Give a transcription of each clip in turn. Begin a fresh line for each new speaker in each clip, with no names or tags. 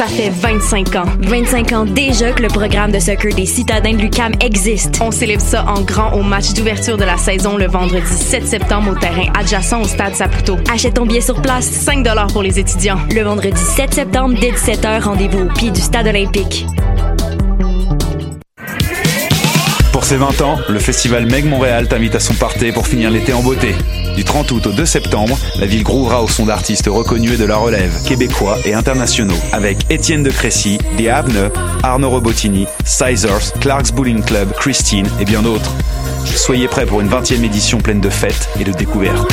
Ça fait 25 ans. 25 ans déjà que le programme de soccer des citadins de l'UCAM existe. On célèbre ça en grand au match d'ouverture de la saison le vendredi 7 septembre au terrain adjacent au stade Saputo. Achète ton billet sur place, 5 pour les étudiants. Le vendredi 7 septembre dès 17h, rendez-vous au pied du stade olympique.
Ses 20 ans, le festival Meg Montréal t'invite à son party pour finir l'été en beauté. Du 30 août au 2 septembre, la ville grouvera au son d'artistes reconnus et de la relève, québécois et internationaux, avec Étienne de Crécy, The Abne, Arnaud Robotini, Sizers, Clark's Bowling Club, Christine et bien d'autres. Soyez prêts pour une 20e édition pleine de fêtes et de découvertes.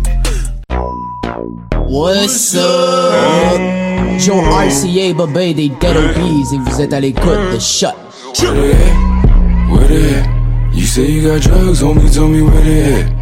What's up? John RCA, Bobé des Dead Obies et vous êtes à l'écoute de Shut.
Where they at? Where they at? You say you got drugs, homie, tell me where they at.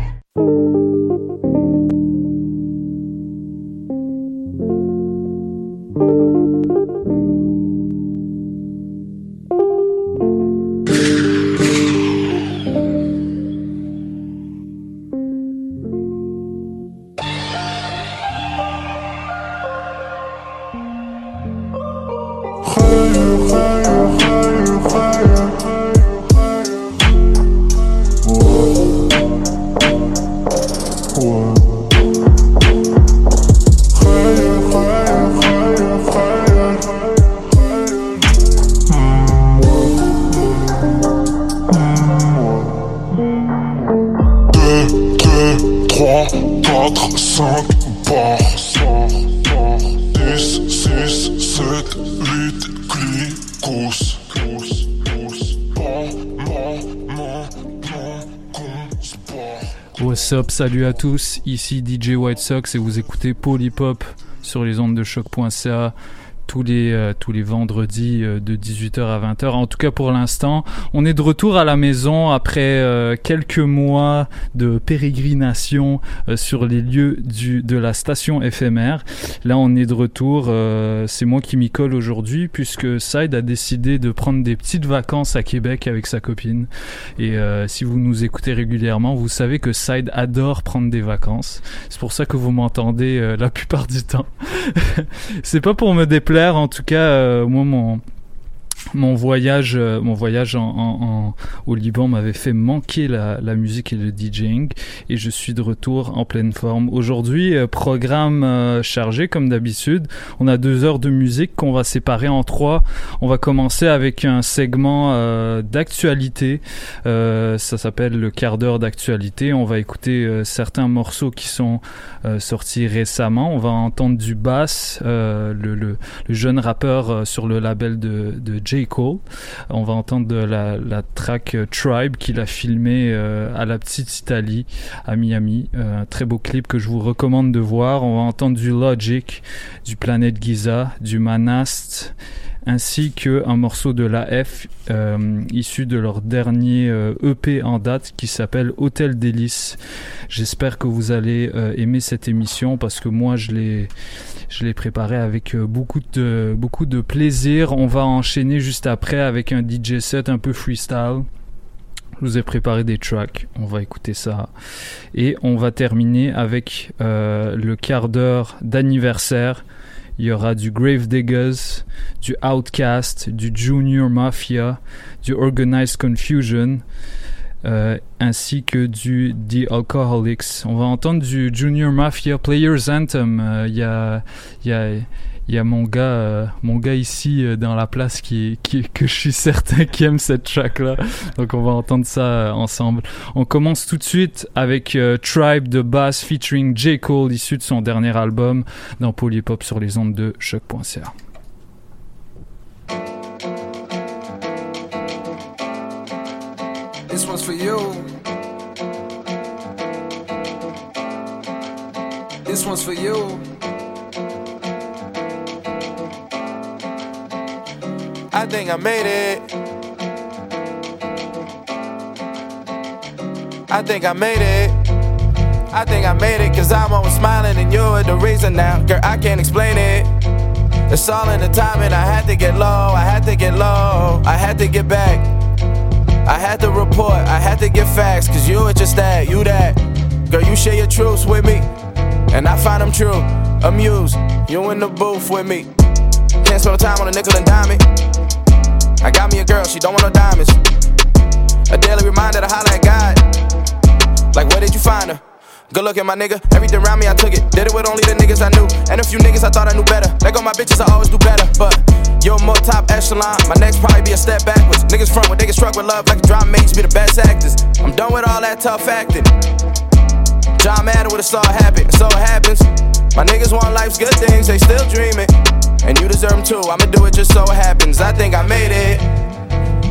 Salut à tous, ici DJ White Sox et vous écoutez Polypop sur les ondes de choc.ca tous les euh, tous les vendredis euh, de 18h à 20h. En tout cas pour l'instant, on est de retour à la maison après euh, quelques mois de pérégrination sur les lieux de la station éphémère. Là, on est de retour. C'est moi qui m'y colle aujourd'hui puisque Side a décidé de prendre des petites vacances à Québec avec sa copine. Et si vous nous écoutez régulièrement, vous savez que Side adore prendre des vacances. C'est pour ça que vous m'entendez la plupart du temps. C'est pas pour me déplaire en tout cas, euh, moi, mon, mon voyage, euh, mon voyage en, en, au Liban m'avait fait manquer la, la, musique et le DJing et je suis de retour en pleine forme. Aujourd'hui, euh, programme euh, chargé comme d'habitude. On a deux heures de musique qu'on va séparer en trois. On va commencer avec un segment d'actualité. ça s'appelle le quart d'heure d'actualité. On va écouter certains morceaux qui sont sortis récemment. On va entendre du bass, le, le, le, jeune rappeur sur le label de, de J. Cole. On va entendre la, track euh, Tribe qu'il a filmé euh, à la petite Italie, à Miami. Euh, un très beau clip que je vous recommande de voir. On va entendre du Logic, du Planète Giza, du Manast ainsi que un morceau de la F issu de leur dernier EP en date qui s'appelle Hôtel Délice. J'espère que vous allez aimer cette émission parce que moi je l'ai je l'ai préparé avec euh, beaucoup de, beaucoup de plaisir. On va enchaîner juste après avec un DJ set un peu freestyle. Je vous ai préparé des tracks. On va écouter ça. Et on va terminer avec euh, le quart d'heure d'anniversaire. Il y aura du Grave Diggers, du Outcast, du Junior Mafia, du Organized Confusion. Euh, ainsi que du The Alcoholics. On va entendre du Junior Mafia Players Anthem. Euh, Il y, a, y, a, y a mon gars, euh, mon gars ici euh, dans la place qui, qui que je suis certain qui aime cette track là. Donc on va entendre ça euh, ensemble. On commence tout de suite avec Tribe de Bass featuring J Cole issu de son dernier album dans Polypop sur les ondes de choc.ca.
This one's for you. This one's for you. I think I made it. I think I made it. I think I made it cause I'm always smiling and you're the reason now. Girl, I can't explain it. It's all in the timing. I had to get low, I had to get low, I had to get back. I had to report, I had to get facts, cause you were just that, you that. Girl, you share your truths with me, and I find them true. Amused, you in the booth with me. Can't spend time on a nickel and dime it. I got me a girl, she don't want no diamonds. A daily reminder to holler at God. Like, where did you find her? Good looking, my nigga. Everything around me, I took it. Did it with only the niggas I knew. And a few niggas I thought I knew better. They go my bitches, I always do better. But you're more top echelon. My next probably be a step backwards. Niggas front when they get struck with love like a drama mates be the best actors. I'm done with all that tough acting. John Madden with a star happen, so it happens. My niggas want life's good things, they still dreaming. And you deserve them too, I'ma do it just so it happens. I think I made it.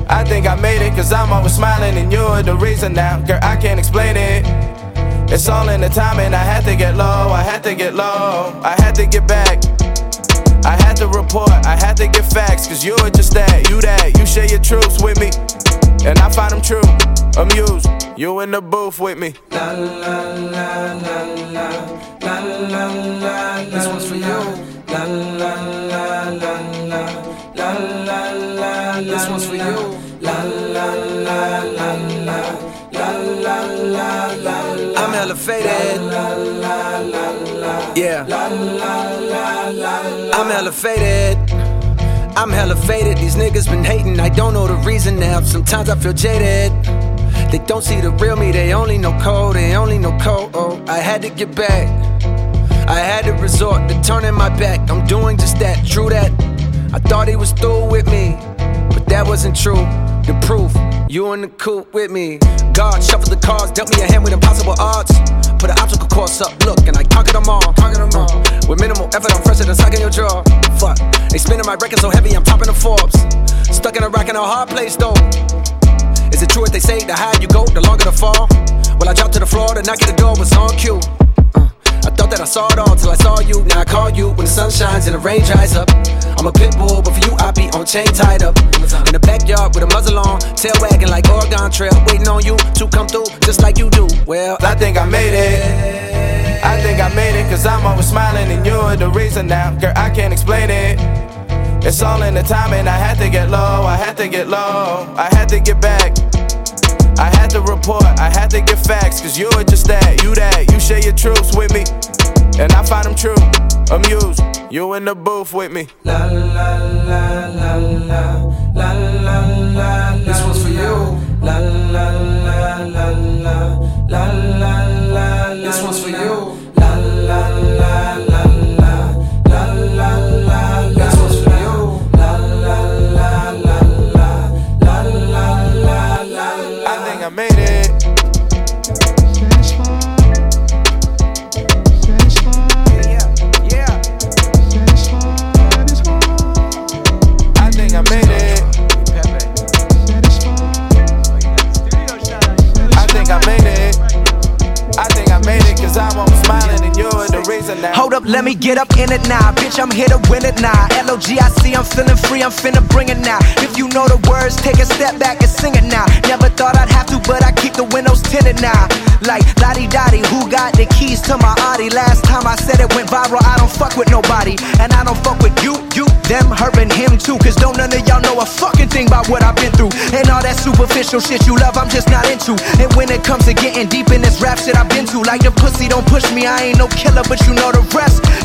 I think I made it, cause I'm always smiling, and you're the reason now. Girl, I can't explain it. It's all in the timing, I had to get low, I had to get low, I had to get back. I had to report, I had to get facts, cause you were just that, you that, you share your truths with me. And I find them true, amused, you in the booth with me. La la la la la, This one's for you. La la la la la, la la la This one's for you. La la la la la. La, la, la, la, la. I'm elevated. Yeah. La, la, la, la, I'm elevated. I'm elevated. These niggas been hating. I don't know the reason now. Sometimes I feel jaded. They don't see the real me. They only know code. They only know code. Oh, I had to get back. I had to resort to turning my back. I'm doing just that. True that. I thought he was through with me, but that wasn't true. The proof, you in the coop with me. God shuffled the cards, dealt me a hand with impossible odds. Put an obstacle course up, look, and I conquered them all. Conquered them all. With minimal effort, I'm fresher than sucking your jaw. Fuck, they spinning my record so heavy, I'm topping the Forbes. Stuck in a rock in a hard place though. Is it true what they say? The higher you go, the longer the fall. Well, I dropped to the floor, the knock at the door was on cue. I thought that I saw it all till I saw you. Now I call you when the sun shines and the rain dries up. I'm a pit bull, but for you I be on chain tied up. In the backyard with a muzzle on, tail wagging like Oregon Trail, waiting on you to come through just like you do. Well, I think I made it. I think I made it, cause I'm always smiling and you're the reason now. Girl, I can't explain it. It's all in the timing. I had to get low, I had to get low, I had to get back. I had to report, I had to get facts, cause you were just that, you that, you share your truths with me. And I find them true, amused, you in the booth with me. La la la la la, la la la This one's for you. La la la la la, la la la Hold up
let me get up in it now. Bitch, I'm here to win it now. L-O-G-I-C, I'm feeling free, I'm finna bring it now. If you know the words, take a step back and sing it now. Never thought I'd have to, but I keep the windows tinted now. Like, Lottie Dottie, who got the keys to my Audi? Last time I said it went viral, I don't fuck with nobody. And I don't fuck with you, you, them, her, and him too. Cause don't none of y'all know a fucking thing about what I've been through. And all that superficial shit you love, I'm just not into. And when it comes to getting deep in this rap shit I've been to, like the pussy don't push me, I ain't no killer, but you know the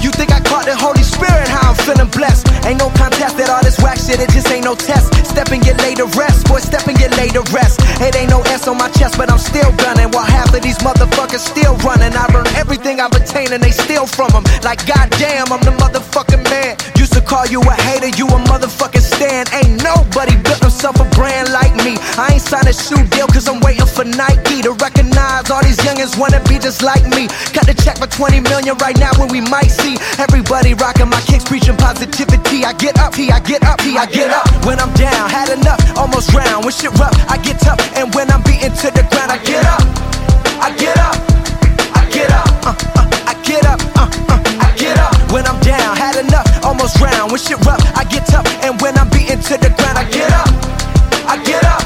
You think I caught the Holy Spirit, how I'm feeling blessed. Ain't no contest that all this whack shit, it just ain't no test. Step and get laid to rest, boy, step and get laid to rest. It ain't no S on my chest, but I'm still gunning. While half of these motherfuckers still running. I burn everything I've attained and they steal from them. Like, goddamn, I'm the motherfucking man. Used to call you a hater, you a motherfucking stand. Ain't nobody built himself a brand like me. I ain't signed a shoe deal, cause I'm waiting for Nike to recognize all these youngins wanna be just like me. Cut the check for 20 million right now when we might see everybody rocking my kicks, preaching positivity. I get up, I get up, I get up. When I'm down, had enough, almost drown. When shit rough, I get tough, and when I'm beaten to the ground, I get up, I get up, I get up, uh, uh, I get up, uh, uh, I get up. When I'm down, had enough, almost drown. When shit rough, I get tough, and when I'm beaten to the ground, I get up, I get up,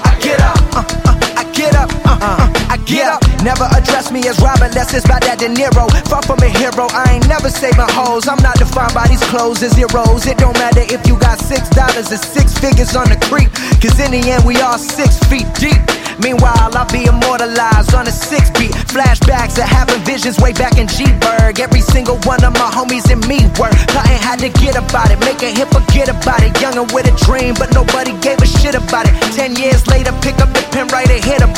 I get up, uh, uh, I get up, uh, uh, I get up. Never address me as Robert, less it's about that De Niro. Far from a hero, I ain't never saving hoes. I'm not defined by these clothes and zeros. It don't matter if you got six dollars or six figures on the creek. Cause in the end, we all six feet deep. Meanwhile, I'll be immortalized on a six beat. Flashbacks of having visions way back in G-Berg. Every single one of my homies and me were plotting how to get about it. Make a hit, forget about it. Young and with a dream, but nobody gave a shit about it. Ten years later, pick up the pen, write a hit about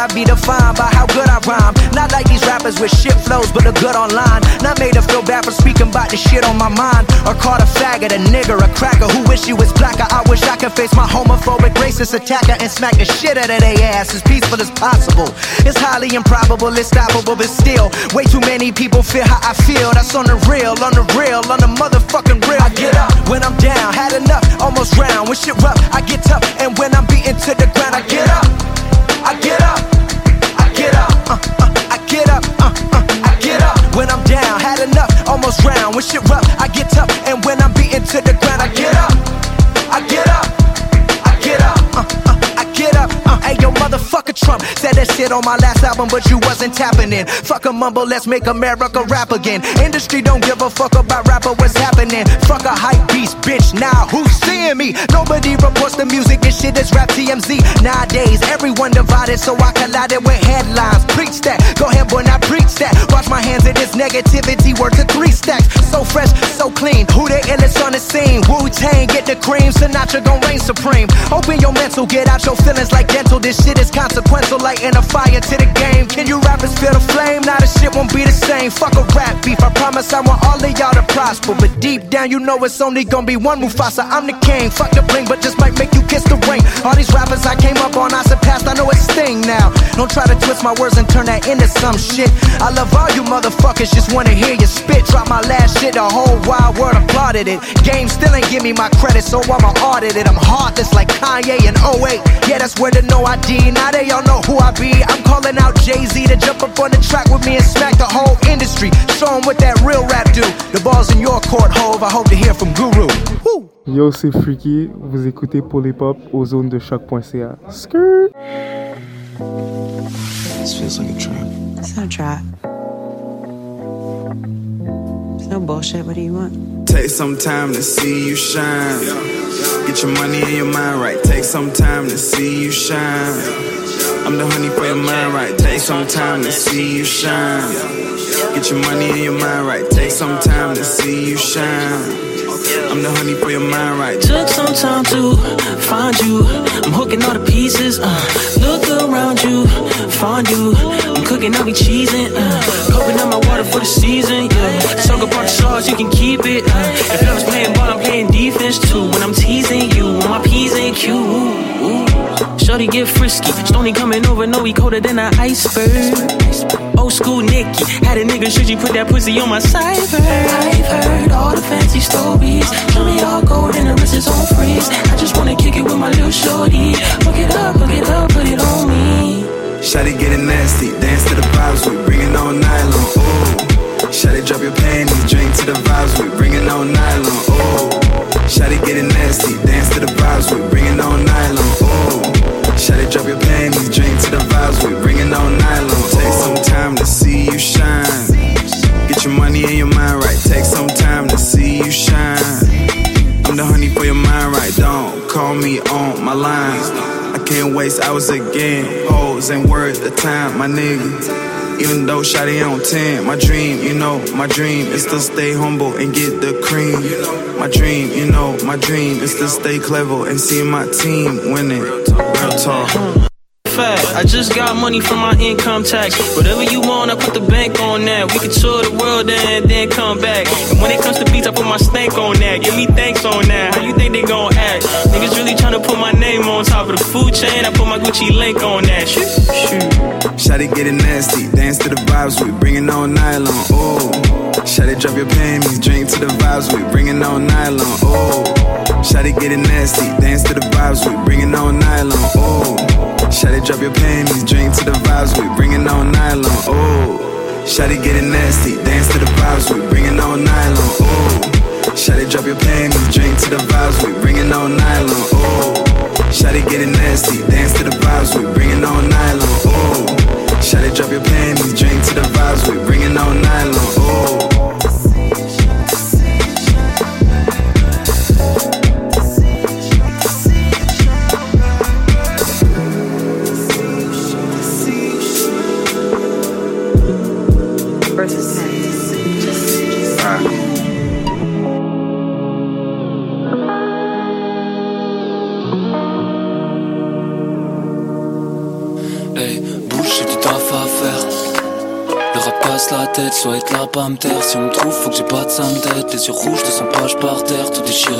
I be defined by how good I rhyme. Not like these rappers with shit flows, but a good online. Not made to feel bad for speaking about the shit on my mind. Or called a faggot, a nigger, a cracker who wish he was blacker. I wish I could face my homophobic, racist attacker and smack the shit out of their ass as peaceful as possible. It's highly improbable, it's stoppable, but still, way too many people feel how I feel. That's on the real, on the real, on the motherfucking real. I get up when I'm down, had enough, almost drown. When shit rough, I get tough, and when I'm beaten to the ground, I get up. I get up, I get up, uh, uh, I get up, uh, uh, I get up. When I'm down, had enough, almost round. When shit rough, I get tough, and when I'm beaten to the Trump said that shit on my last album, but you wasn't tapping in. Fuck a mumble, let's make America rap again. Industry don't give a fuck about rapper, what's happening? Fuck a hype beast, bitch. Now who's seeing me? Nobody reports the music, this shit is rap TMZ. Nowadays, everyone divided, so I collided with headlines. Preach that, go ahead, boy, now preach that. Wash my hands of this negativity, work to three stacks. So fresh, so clean. Who the illest on the scene? Wu Tang, get the cream. Sinatra gon' reign supreme. Open your mental, get out your feelings like dental. This shit is consequential, lighting a fire to the game. Can you rappers feel the flame? Now the shit won't be the same. Fuck a rap beef. I promise I want all of y'all to prosper. But deep down, you know it's only gonna be one Mufasa. I'm the king. Fuck the bling, but just might make you kiss the ring. All these rappers I came up on, I surpassed. I know it's sting now. Don't try to twist my words and turn that into some shit. I love all you motherfuckers, just wanna hear you spit. Drop my last shit, the whole wide world applauded it. Game still ain't give me my credit, so I'ma audit it. I'm heartless like Kanye in 08. Yeah, that's where the no ID. Now they all know who I be. I'm calling out Jay Z to jump up on the track with me and smack the whole industry. Show 'em what that real rap do. The ball's in your court, Hove. I hope to hear from Guru. Woo.
Yo, c'est Freaky, vous écoutez Polypop aux zones de CHOQ.ca. Skirt!
This feels like a trap.
It's not a trap. It's no bullshit. What do you want?
Take some time to see you shine. Get your money and your mind right. Take some time to see you shine. I'm the honey for your mind right. Take some time to see you shine. Get your money and your mind right. Take some time to see you shine. I'm the honey for your mind right.
Took some time to find you. I'm hooking all the pieces. Uh, look around you, find you. I'm cooking, I'll be cheesing. Uh, coping up my water for the season. Yeah, up all the sauce, you can keep it. Uh, if I was playing ball, I'm playing defense too. When I'm teasing you, on my P's and Q's. Shorty get frisky. Stony coming over, no, he colder than an iceberg. Old school Nicky. Had a nigga, should you put that pussy on my cyber? I've heard all the fancy stories. Me all gold and the wrist is on freeze. I just wanna kick it with my little shorty. Hook it up, hook it up, put it on me.
Shotty getting nasty, dance to the vibes, we bringing on nylon. Ooh, Shotty drop your panties, drink to the vibes, we bringing on nylon. Ooh, Shotty getting nasty, dance to the vibes, we bringing on nylon. Ooh, Shotty drop your panties, drink to the vibes, we bringing on nylon. Take some time to see you shine. Get your money and your mind right. Take some time to see you shine. I'm the honey for your mind right. Don't call me on my lines can't waste hours again. Hoes ain't worth the time, my nigga. Even though Shotty on 10, my dream, you know, my dream is to stay humble and get the cream. My dream, you know, my dream is to stay clever and see my team winning. Real talk.
I just got money from my income tax. Whatever you want, I put the bank on that. We can tour the world and then come back. And when it comes to beats, I put my stank on that. Give me thanks on that. How you think they gon' act? Niggas really tryna put my name on top of the food chain. I put my Gucci link on that. Shoot, shoot.
Shotty getting nasty, dance to the vibes, we bringing on nylon. Oh, Shotty drop your panties, drink to the vibes, we bringing on nylon. Oh, Shotty getting nasty, dance to the vibes, we bringing on nylon. Oh, Shotty drop your panties, drink to the vibes, we bringing on nylon. Oh, Shotty getting nasty, dance to the vibes, we bringing on nylon. Oh, Shotty drop your panties, drink to the vibes, we bringing on nylon. Oh, Shotty getting nasty, dance to the vibes, we bringing on nylon. Oh. Shawty drop your panties, drink to the vibes, we bringing on nylon. Oh.
La tête, soit être là, pas me taire. Si on me trouve, faut que j'ai pas de sam tête. Les yeux rouges, 200 pages par terre, tout déchiré.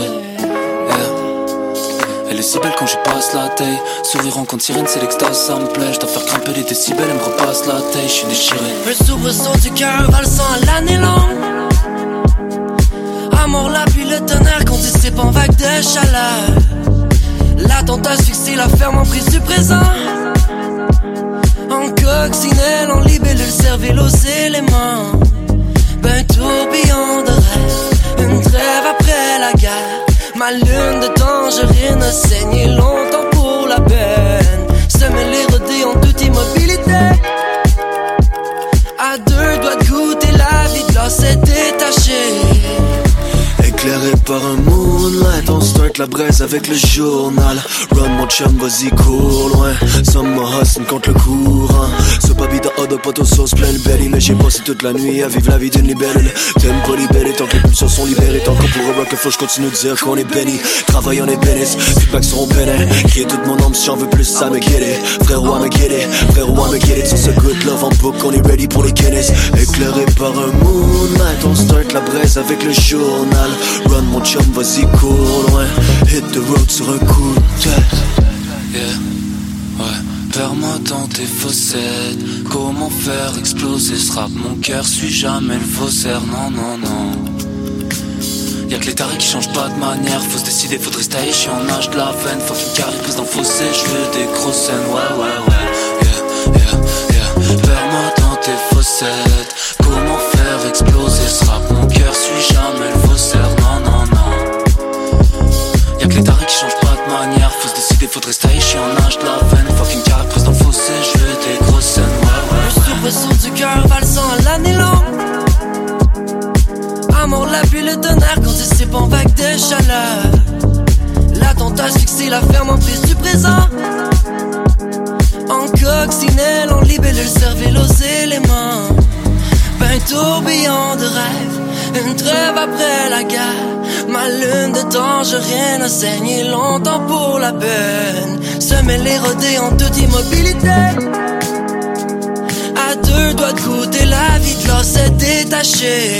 Elle est si belle quand je passe la taille. Sourire en compte sirène, c'est l'extase, ça me plaît. Je faire grimper les décibels, elle me repasse la taille, je suis déchiré.
Le soubresaut du cœur valsant à l'année longue. Amour, la pluie, le tonnerre qu'on dissipe en vague de chaleur. L'attentat fixé, la ferme en prise du présent. En coccinelle, en libellule, cervelle aux éléments. Tourbillon de rêve, une trêve après la guerre. Ma lune de tangerine a saigné longtemps pour la peine. Semer les en toute immobilité. À deux doigts de goûter la vie de l'os est détachée.
Éclairé par un moonlight, on start la braise avec le journal. Run mon chum, vas-y cours loin. Summer hustle contre le courant. Ce papi de hot dog, poteau sauce plein le belly. Mais j'ai passé toute la nuit à vivre la vie d'une libellule. T'aimes pas tant que les pulsions sont libérées. Tant qu'on pourra rock faut je continue de dire qu'on est béni. Travail on est bénis, feedback seront pénés. Crier toute mon âme si j'en veux plus, ça me guérit. Frérot, à me guérir, frérot, à me guérir. Sur ce good love en book, on est ready pour les Guinness. Éclairé par un moonlight, on start la braise avec le journal. Run mon chum, vas-y cours loin. Hit the road sur un coup de tête. Yeah, ouais. Perds-moi dans tes fossettes. Comment faire exploser ce rap? Mon cœur suit jamais le faussaire. Non, non, non. Y'a que les tarés qui changent pas de manière. Faut se décider, se tailler. Je suis en âge de la veine. Faut qu'une carrière prise dans le fossé. Je veux des grosses scènes. Ouais, ouais, ouais. Yeah, yeah, yeah. Perds-moi dans tes fossettes. Faudrait tailler. Je en âge de la veine. Qu'une carrière prise dans le fossé. Je veux des grosses scènes. Ouais, ouais,
Le du cœur valsant à l'année longue. Amour, la pluie, le tonnerre dissipe en vague de chaleur. L'attentat fixé, la ferme en prise du présent. En coccinelle, en libellule, cervelle aux éléments. Ben tourbillon de rêve, une trêve après la guerre. Ma lune de tangerine a saigné longtemps pour la peine. Semer les rodés en toute immobilité. À deux doigts de goûter la vie de l'os est détachée.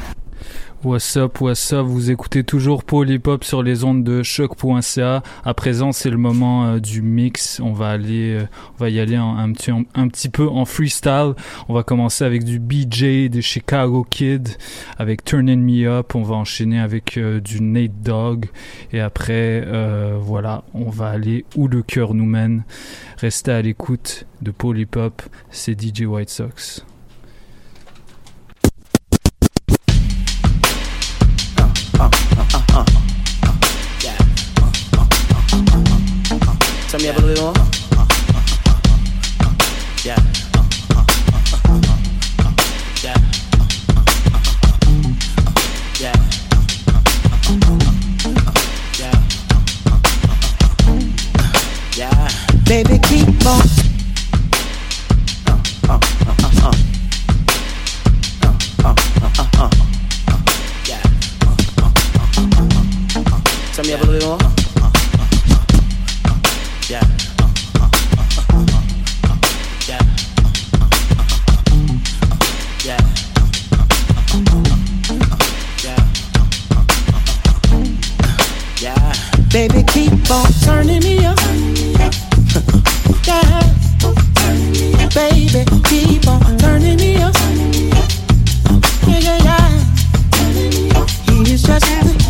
What's up, what's up, vous écoutez toujours Polypop sur les ondes de choc.ca. À présent, c'est le moment euh, du mix. On va aller, euh, on va y aller un, petit, un petit peu en freestyle. On va commencer avec du BJ de Chicago Kid, avec Turning Me Up. On va enchaîner avec euh, du Nate Dogg. Et après, voilà, on va aller où le cœur nous mène. Restez à l'écoute de Polypop, c'est DJ White Sox.
Turn me up a little more. Yeah. Yeah. Yeah. Yeah. Yeah.
Baby, keep on.
Yeah. Turn me a little more. Yeah. Yeah.
Baby, keep on turning me up. yeah. Baby, keep on turning me up. Yeah, yeah, yeah. He's just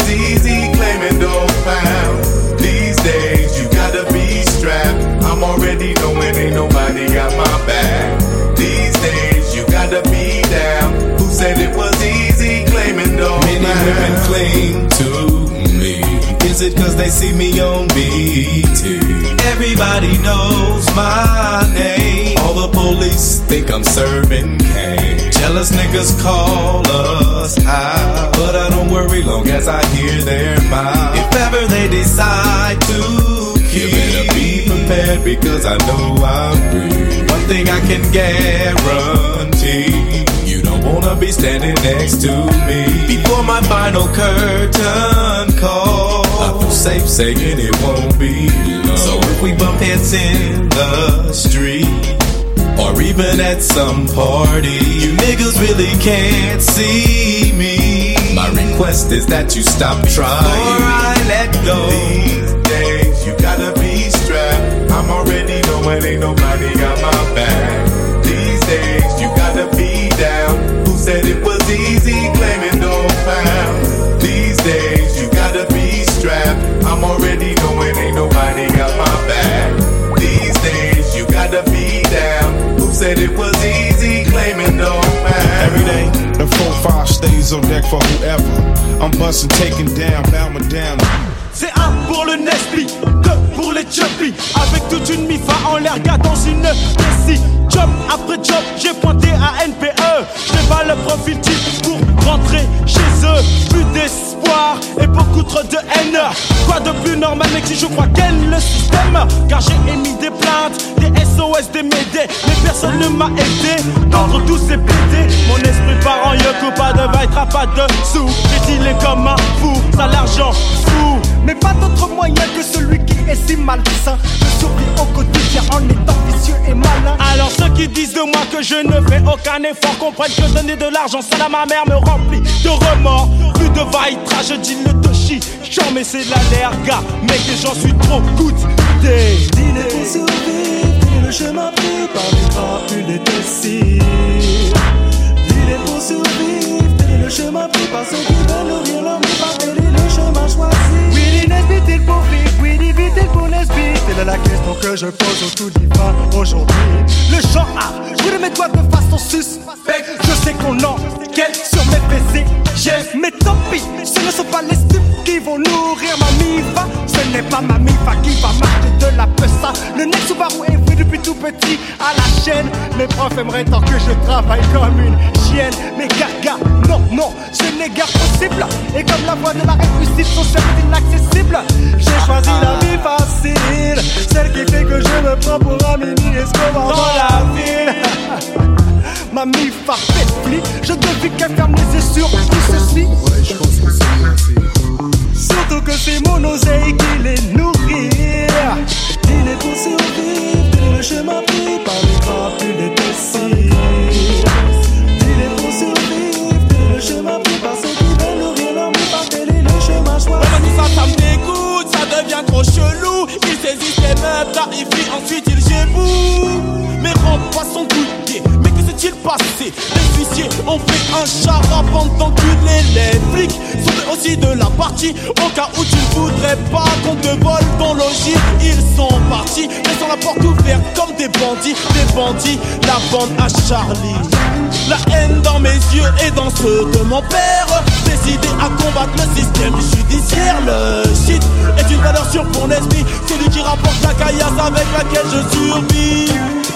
was easy claiming no pound? These days you gotta be strapped. I'm already knowing ain't nobody got my back. These days you gotta be down. Who said it was easy claiming no
Many
pound?
women cling to me. Is it cause they see me on BET? Everybody knows my name. All the police think I'm serving cane. Jealous niggas call us out. But I don't worry long as I hear their mouth. If ever they decide to kill, you better be prepared because I know I'm real. One thing I can guarantee. You don't wanna be standing next to me before my final curtain call. I feel safe saying it won't be long. So if we bump heads in the street. Or even at some party, you niggas really can't see me. My request is that you stop trying. Before I let go.
These days you gotta be strapped. I'm already knowing ain't nobody got my back. These days you gotta be down. Who said it was easy claiming no pound? These days you gotta be strapped. I'm already knowing ain't nobody got my back. These days you gotta be down. Said it was easy claiming no pound?
Every day, the 4-5 stays on deck for whoever. I'm busting, taking down, bowing down.
C'est un pour le Nesby, deux pour les Chubby Avec toute une mifa en l'air, dans une Messi Job après job, j'ai pointé à NPE J'ai pas le profil type pour rentrer chez eux Plus d'espoir et beaucoup trop de haine. Quoi de plus normal mec si je crois qu'elle le système? Car j'ai émis des plaintes, des SOS, des médés Mais personne ne m'a aidé. D'entre tous ces PD Mon esprit part en yoke, pas de vaille, pas de sous. J'ai dealé comme un fou, ça l'argent fou
Mais pas d'autre moyen que celui qui est si malsain. De sourire au quotidien en étant vicieux et malin.
Alors ceux qui disent de moi que je ne fais aucun effort Comprennent que donner de l'argent seul à ma mère me rempli de remords, plus de vaillage, je dis le toshi. Chant, mais c'est de la mec, et j'en suis trop goûté.
Dîner pour survivre, le chemin pris par les crapules et décides. Dîner pour survivre, le chemin pris par ceux qui veulent nourrir l'homme, par le chemin choisi. Oui, l'inévitable pour vivre que je pose au tout divin aujourd'hui. Le chant a brûlé mes doigts de façon suspecte. Je sais qu'on enquête sur mes PC. J'ai mais tant pis, ce ne sont pas les stupes qui vont nourrir ma mifa. Ce n'est pas ma mifa qui va marcher de la pessa. Le nez Subaru est depuis tout petit à la chaîne. Mes profs aimeraient tant que je travaille comme une chienne. Mais gaga, non, non, ce n'est guère possible. Et comme la voie de la réussite sont certes inaccessibles, j'ai choisi la vie facile. Celle qui fait que je me prends pour un mini Escobar dans la ville. Ma mifa fait pli, je devine qu'elle ferme les yeux sur tout ceci. Surtout que c'est mon oseille qui les nourrit. Il est pour survivre, le chemin pris par les grands plus les décides. Il est pour survivre, le chemin pris par ceux qui veulent leur vie par quel est le chemin choisi.
Vraiment tout ça, ça me dégoûte, ça devient trop chelou. Il saisit ses meubles, clarifie, ensuite il géboue. Mais pas son goûter, mais que s'est-il passé? Les huissiers ont fait un charabia d'enculer les flics. Sont aussi de la partie, au cas où tu ne voudrais pas qu'on te vole ton logis. Ils sont partis, laissant la porte ouverte des bandits, des bandits, la bande à Charlie. La haine dans mes yeux et dans ceux de mon père. Décidé à combattre le système judiciaire. Le shit est une valeur sûre pour l'esprit. Celui qui rapporte la caillasse avec laquelle je survis.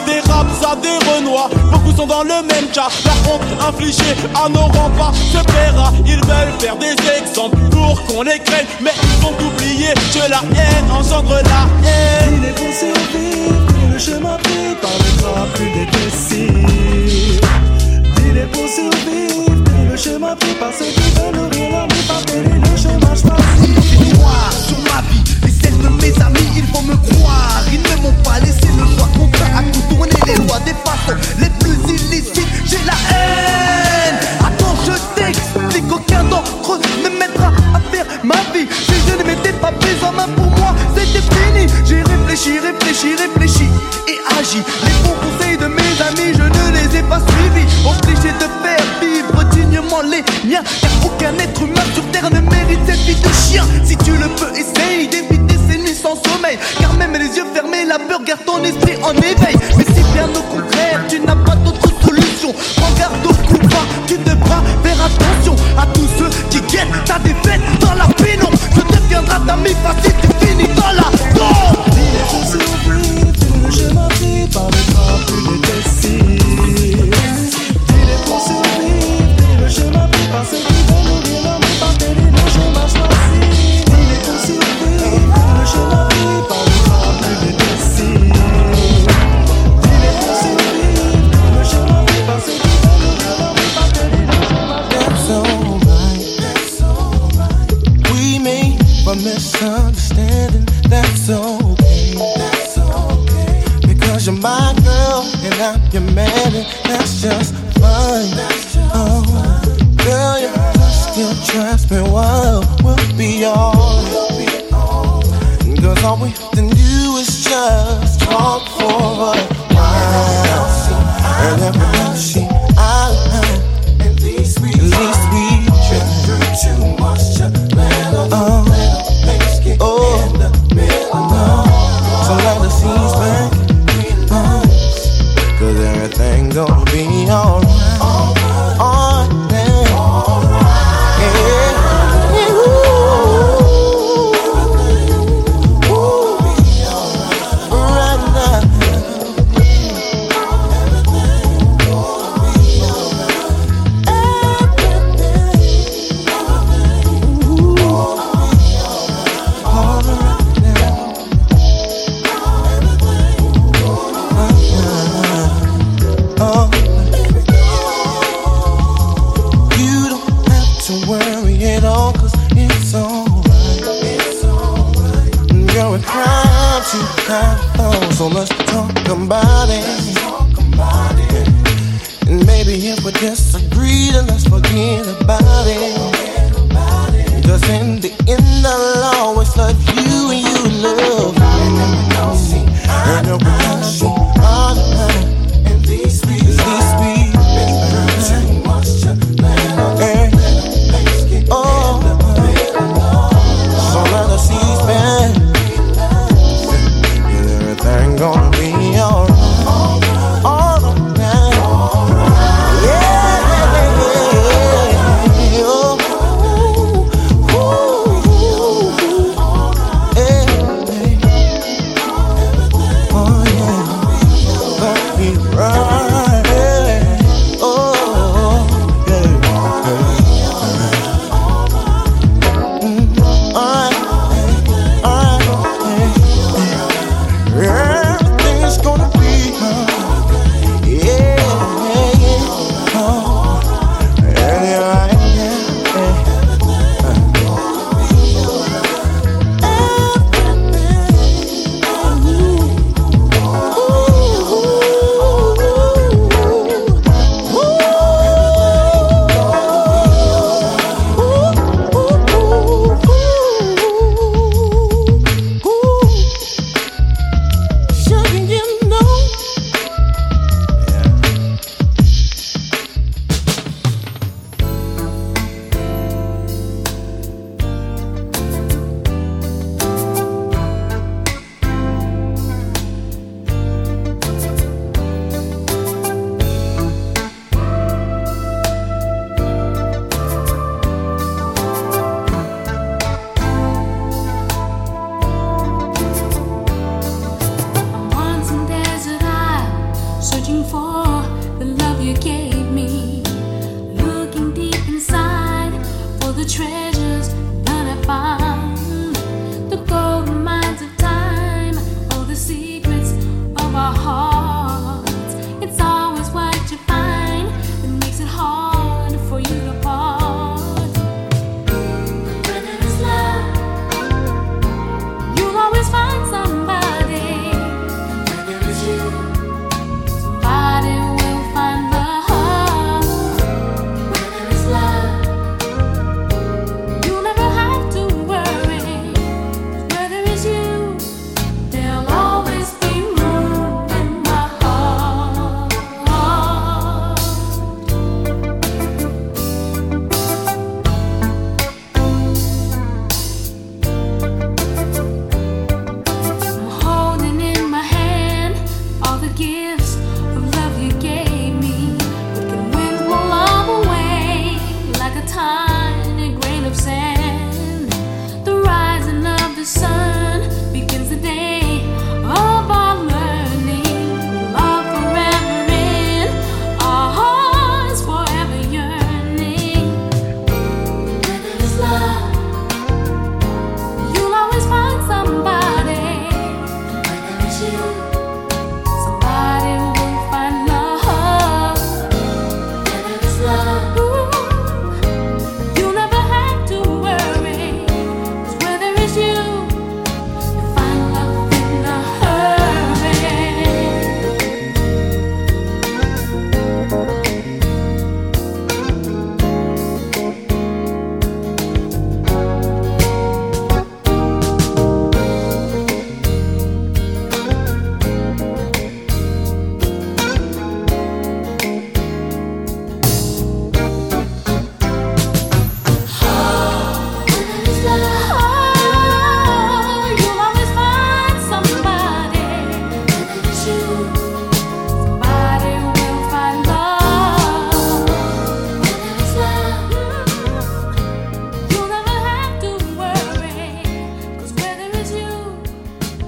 Des raps à des renois, beaucoup sont dans le même cas. La honte infligée à nos remparts se paiera. Ils veulent faire des exemples pour qu'on les craigne. Mais ils vont oublier que la haine engendre la haine.
Il est le chemin pris par les grands plus dépressifs. Il est pour survivre, est le chemin pris par ceux qui veulent nourrir quel est le.
C'est noir sur ma vie et celle de mes amis, ils vont me croire. Ils ne m'ont pas laissé le choix contraint à contourner les lois des façons les plus illicites. J'ai la haine. J'ai réfléchi, réfléchi, réfléchi et agi. Les bons conseils de mes amis, je ne les ai pas suivis. Obligé de faire vivre dignement les miens. Car aucun être humain sur terre ne mérite cette vie de chien. Si tu le peux, essaye d'éviter ces nuits sans sommeil. Car même les yeux fermés, la peur garde ton esprit en éveil. Mais si bien au contraire, tu n'as pas d'autre solution. Prends garde au coup bas, tu devras faire attention à tous ceux qui guettent ta défaite dans la pénombre. Je deviendrai ta mi facile,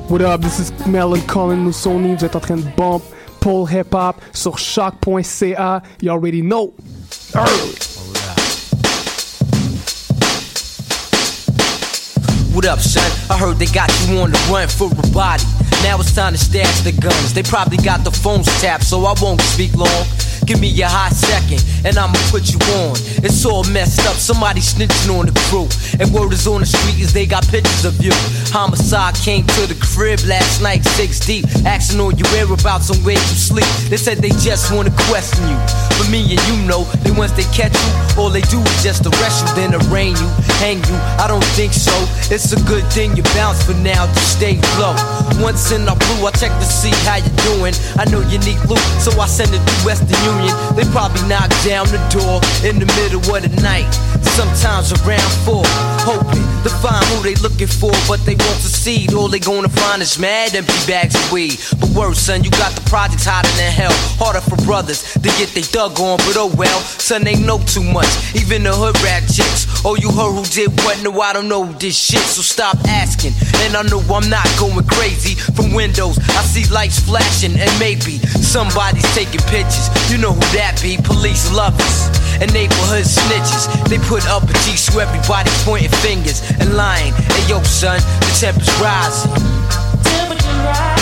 What up, this is Colin Moussoni. Vous êtes en train de bump Paul Hip Hop sur CHOQ.ca. You already know.
What up, son? I heard they got you on the run for a body. Now it's time to stash the guns. They probably got the phones tapped, so I won't speak long. Give me a hot second, and I'ma put you on. It's all messed up, somebody snitching on the crew. And word is on the street is they got pictures of you. Homicide came to the crib last night, six deep, asking all your whereabouts and where you sleep. They said they just wanna question you. But me and you know, that once they catch you, all they do is just arrest you, then arraign you, hang you. I don't think so. It's a good thing you bounce for now, just stay low. Once in our blue, I check to see how you doing. I know you need loot, so I send it to Western Union. They probably knock down the door in the middle of the night. Sometimes around four, hoping to find who they looking for, but they won't succeed. All they gonna find is mad empty bags of weed. But worse, son, you got the projects hotter than hell. Harder for brothers to get they dug on, but oh well, son, they know too much. Even the hood rat chicks. Oh, you heard who did what? No, I don't know this shit, so stop asking. And I know I'm not going crazy. From windows, I see lights flashing, and maybe somebody's taking pictures. You know who that be? Police lovers and neighborhood snitches. They put up a G so everybody pointing fingers and lying. Hey yo, son, the temperature's rising. Temperature rising.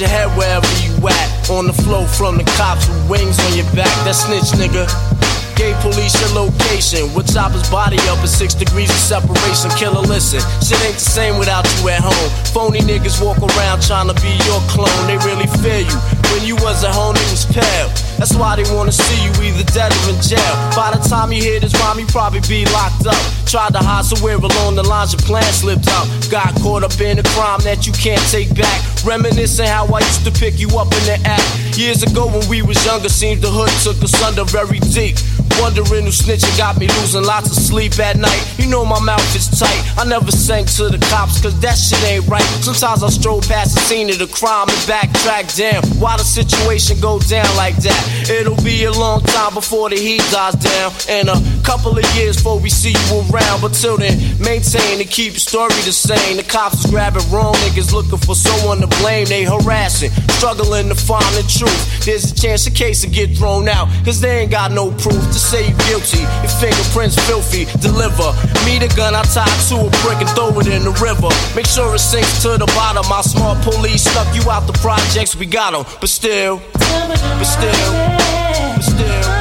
Your head wherever you at. On the floor from the cops with wings on your back. That snitch nigga. Gave police your location. With chopper's body up at six degrees of separation. Killer, listen. Shit ain't the same without you at home. Phony niggas walk around trying to be your clone. They really fear you. When you was at home, it was pale. That's why they wanna see you either dead or in jail. By the time you hear this rhyme, you probably be locked up. Tried to hide somewhere along the lines, your plan slipped out. Got caught up in a crime that you can't take back. Reminiscing how I used to pick you up in the act. Years ago when we was younger, seems the hood took us under very deep. Wondering who snitching got me losing lots of sleep at night. You know my mouth is tight. I never sank to the cops, cause that shit ain't right. Sometimes I stroll past the scene of the crime and backtrack Damn, Why the situation go down like that? It'll be a long time before the heat dies down. And a couple of years before we see you around. But till then, maintain and keep your story the same. The cops is grabbing wrong niggas looking for someone to blame. They harassing, struggling to find the truth. There's a chance the case will get thrown out, cause they ain't got no proof to say you guilty. Your fingerprints filthy. Deliver me the gun I tied to a brick and throw it in the river. Make sure it sinks to the bottom. My smart police stuck you out the projects. We got 'em, but still, but still, but
still.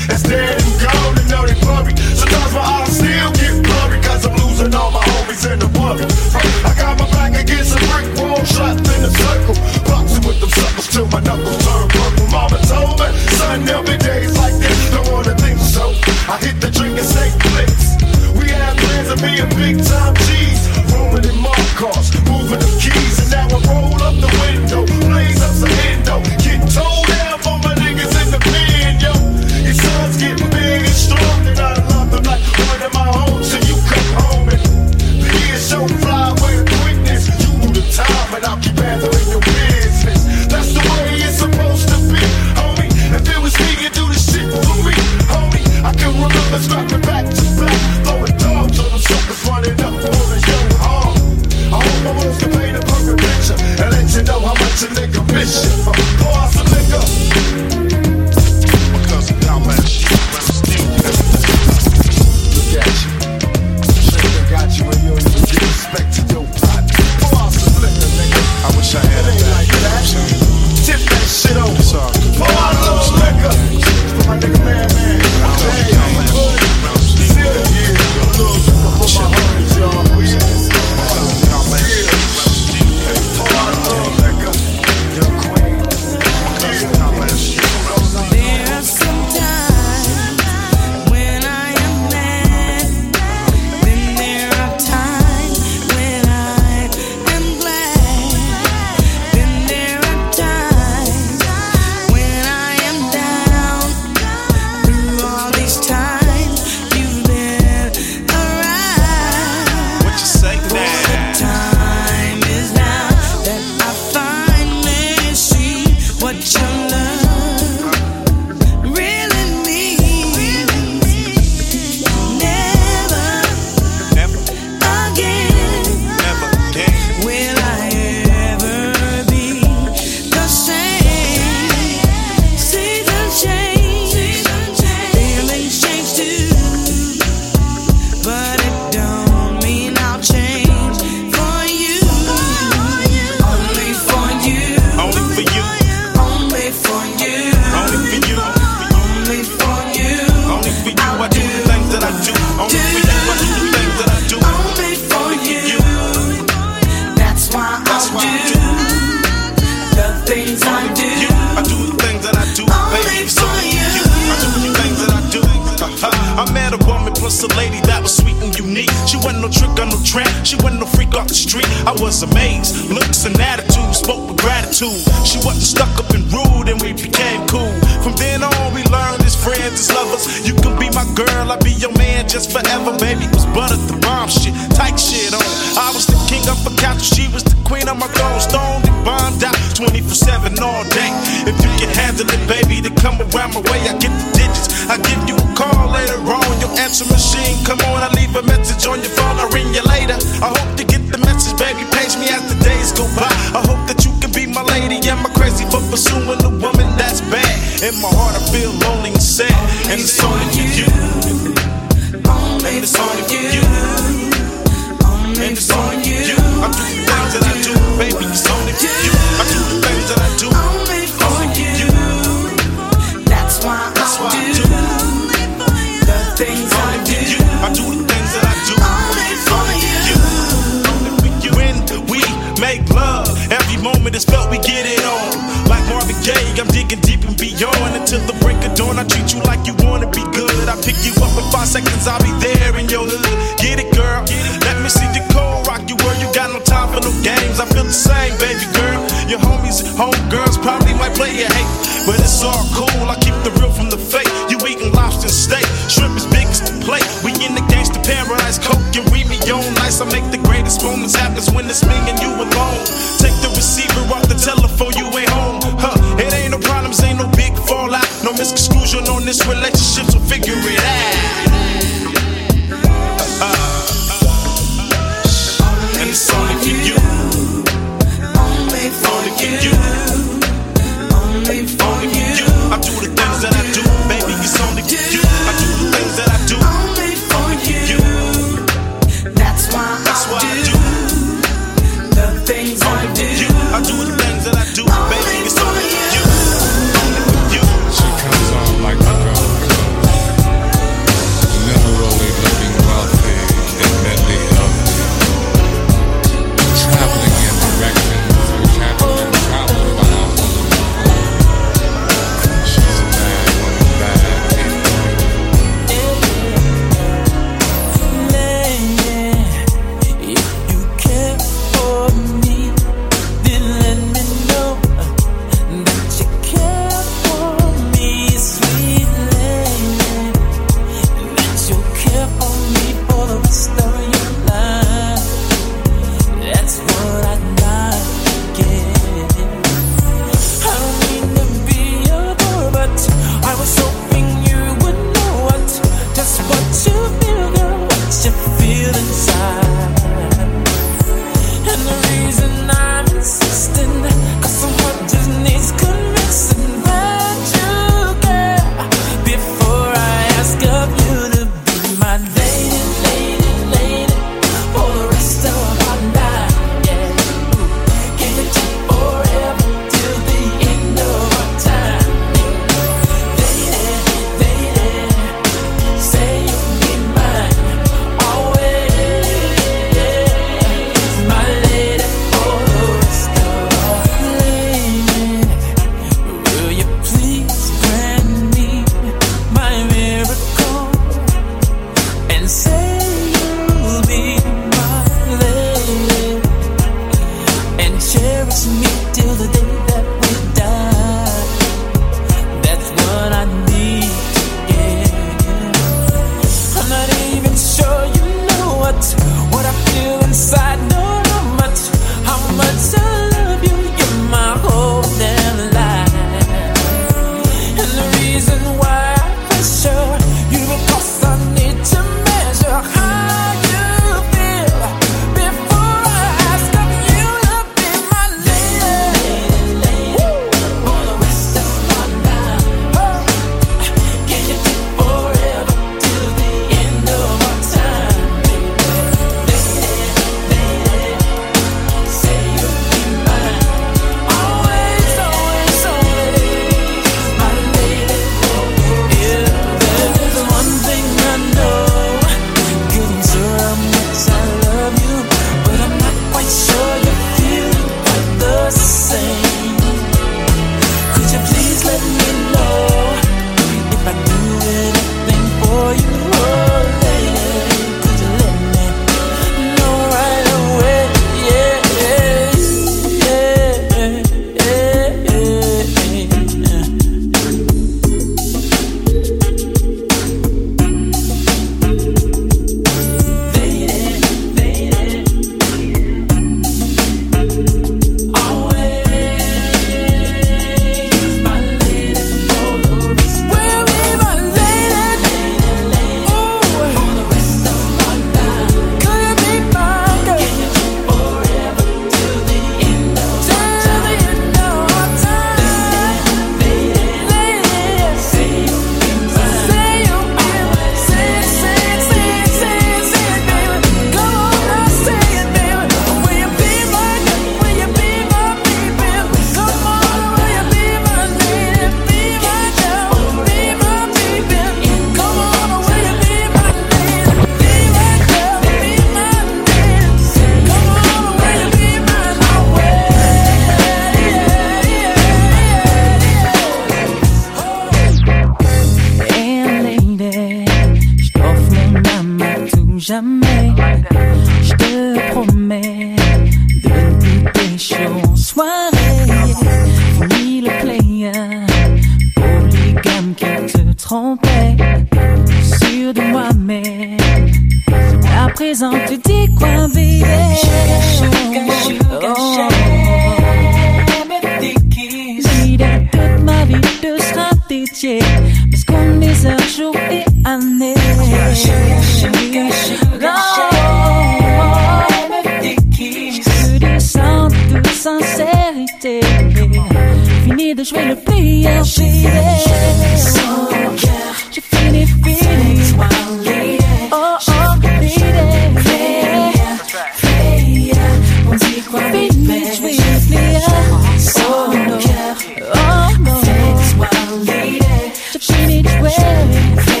J'ai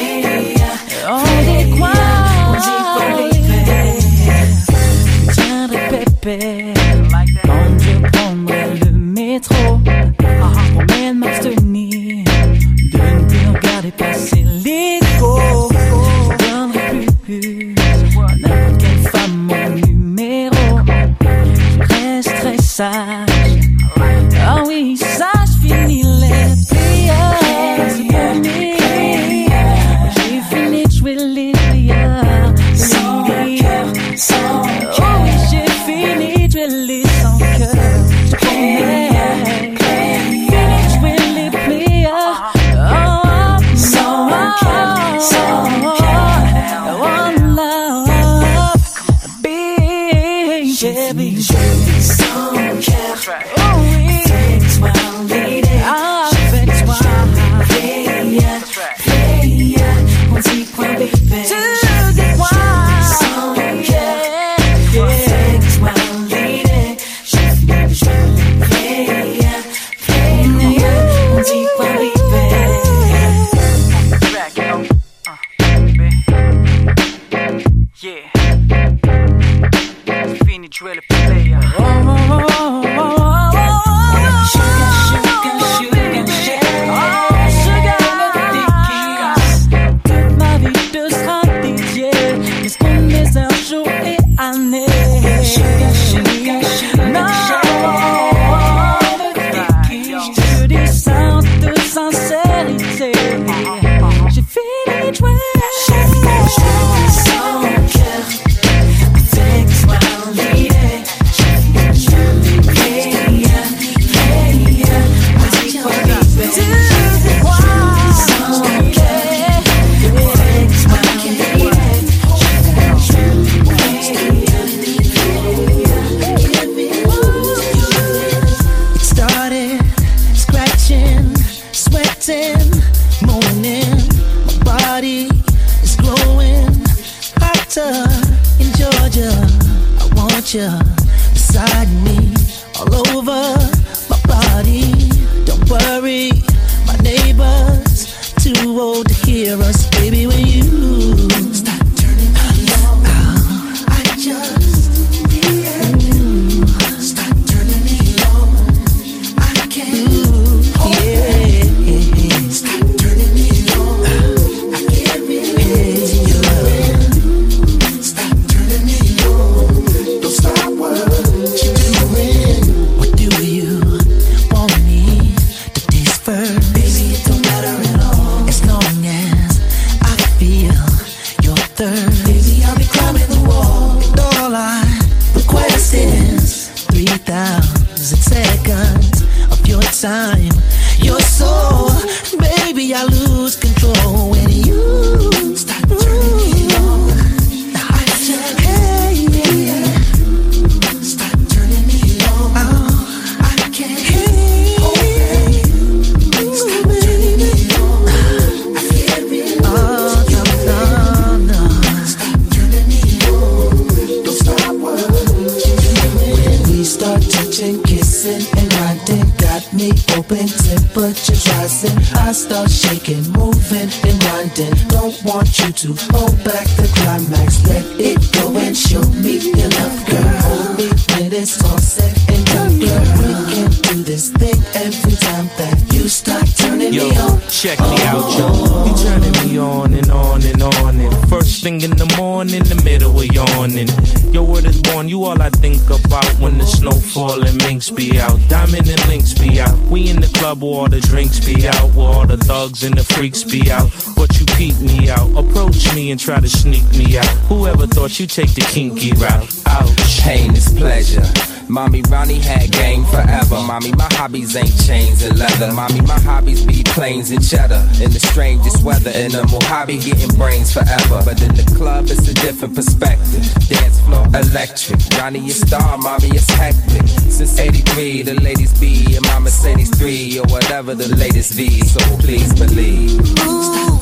thing
in the morning, the middle of yawning. Your word is born, you all I think about when the snow fall and minks be out. Diamond and links be out. We in the club where all the drinks be out, where all the thugs and the freaks be out. But you peep me out, approach me and try to sneak me out. Whoever thought you take the kinky route? Ouch.
Pain is pleasure. Mommy, Ronnie had game forever. Mommy, my hobbies ain't chains and leather. Mommy, my hobbies be planes and cheddar. In the strangest weather, in a Mojave, getting brains forever. But in the club, it's a different perspective. Dance floor electric. Ronnie, a star, mommy, it's hectic. Since 83, the ladies be in my Mercedes 3 or whatever the latest V. So please believe.
Ooh,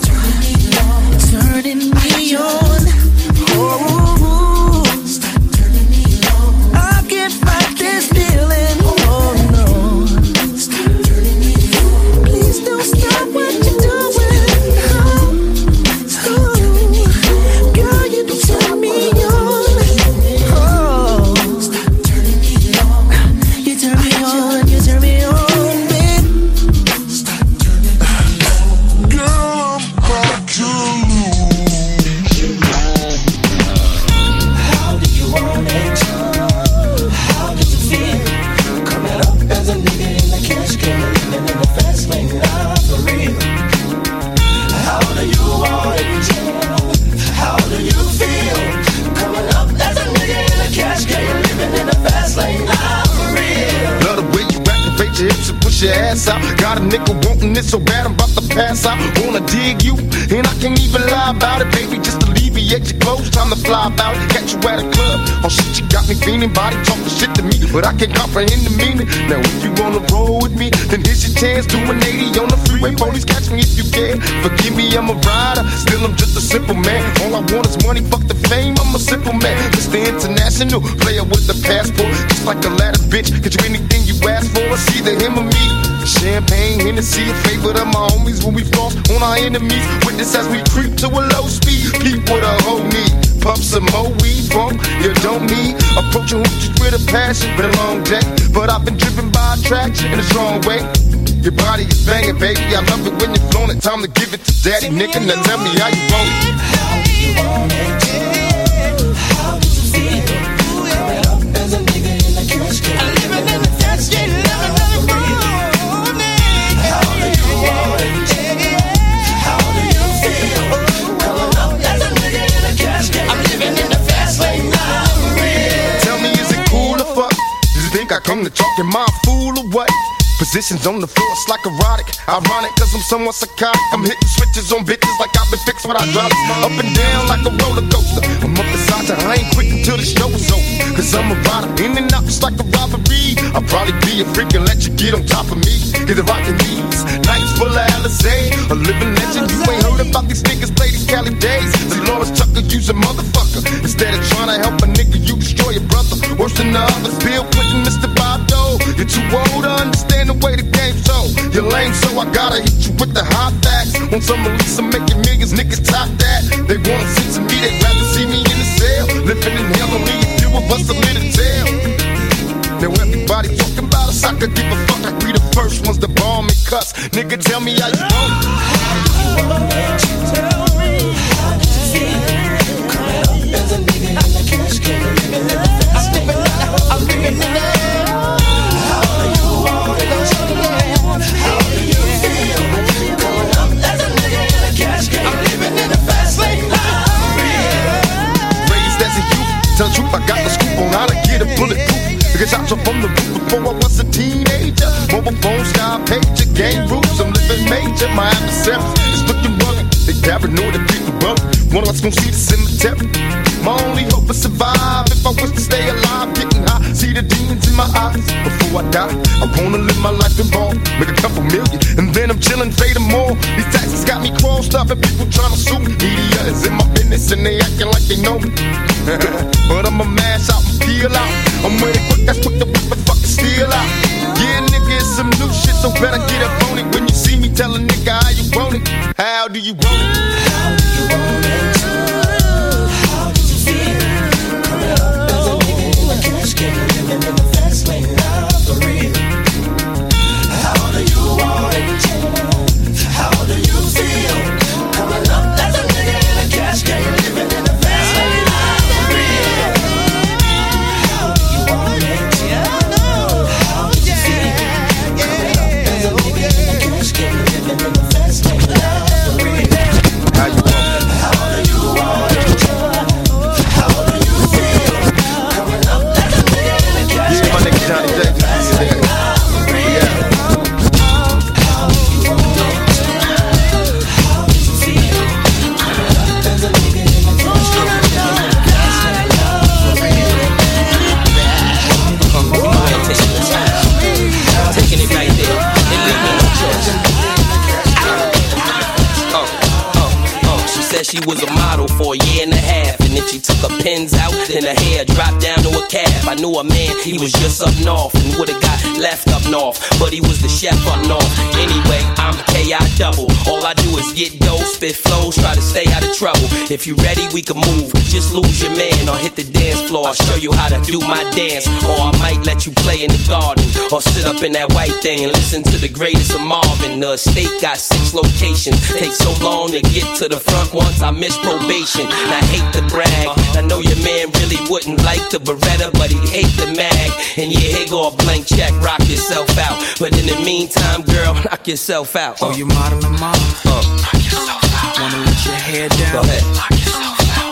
turning me on. Oh, this
ass out. Got a nigga wanting it so bad I'm about to pass out. Wanna dig you, and I can't even lie about it, baby. Just alleviate your clothes, time to fly about. Catch you at a club, oh shit, you got me feeling. Body talking shit to me, but I can't comprehend the meaning. Now if you wanna roll with me, then here's your chance. Do an 80 on the freeway, police catch me if you can. Forgive me, I'm a rider, still I'm just a simple man. All I want is money, fuck the fame. I'm a simple man, Just Mr. International player with the passport, just like a ladder, bitch. Get you anything you ask for, it's either him or me. Champagne, Hennessy, a favorite of my homies when we floss on our enemies. Witness as we creep to a low speed. Peep what a hoe need. Pump some more weed, bump, you don't need. Approaching hoochies with a passion, been a long day. But I've been driven by attraction in a strong way. Your body is banging, baby. I love it when you're flown it. Time to give it to daddy, nigga. Now tell me how you want it.
How you want it? How did you feel? Coming up as a nigga in the living in the you
think I come to talk? Am fool or what? Positions on the floor, it's like erotic. Ironic, cause I'm somewhat psychotic. I'm hitting switches on bitches like I've been fixed with hydraulics. Up and down like a roller coaster. I'm up beside you, I ain't quick until the show's over. Cause I'm a rider, in and out just like a robbery. I'll probably be a freak and let you get on top of me. Get the rockin' these nights full of Alizé. A living these niggas play these Cali days. Delores Tucker, use a motherfucker. Instead of trying to help a nigga, you destroy your brother. Worse than the others, Bill Clinton, Mr. Bob. You're too old to understand the way the game's so. You're lame, so I gotta hit you with the hot facts. On some release, I'm making millions, niggas top that. They wanna see to me, they'd rather see me in the cell. Living in hell, only a few of us are. Now everybody talking about us, I could give a fuck. I be the first ones to bomb and cuss. Nigga, tell me how you want it. Raised bulletproof. Niggas out from the roof before I was a teen. teenager. Mobile phone, sky pager, gang rules. I'm living major. My adversary is looking rugged. They paranoid and people broke. One of us gon' see the cemetery. My only hope is survive. If I was to stay alive, getting high, see the demons in my eyes. Before I die, I wanna live my life in ball, make a couple million, and then I'm chillin', fade them all. These taxes got me crossed up, and people tryna sue me. Media is in my business, and they acting like they know me. but I'ma mash out and peel out. I'm it quick, that's quick to whip and fucking steal out. Yeah, nigga, it's some new shit, so better get up on it. When you see me, tell a nigga how you want it. How do you want it? How do you want it?
The
was a model for a year and a half. And then she took her pins out, then her hair dropped down a calf. I knew a man, he was just up north and would've got left up north. But he was the chef up north. Anyway, I'm KI double. All I do is get dough, spit flows, try to stay out of trouble. If you ready, we can move. Just lose your man or hit the dance floor. I'll show you how to do my dance. Or I might let you play in the garden. Or sit up in that white thing and listen to the greatest of Marvin. The state got six locations. Takes so long to get to the front once I miss probation. And I hate to brag. I know your man really wouldn't like the Beretta, but he'd hate the mag. And yeah, here go a blank check, rock yourself out. But in the meantime, girl, knock yourself out.
Oh, you modeling mom?
Uh,
Wanna let your hair down?
Go ahead.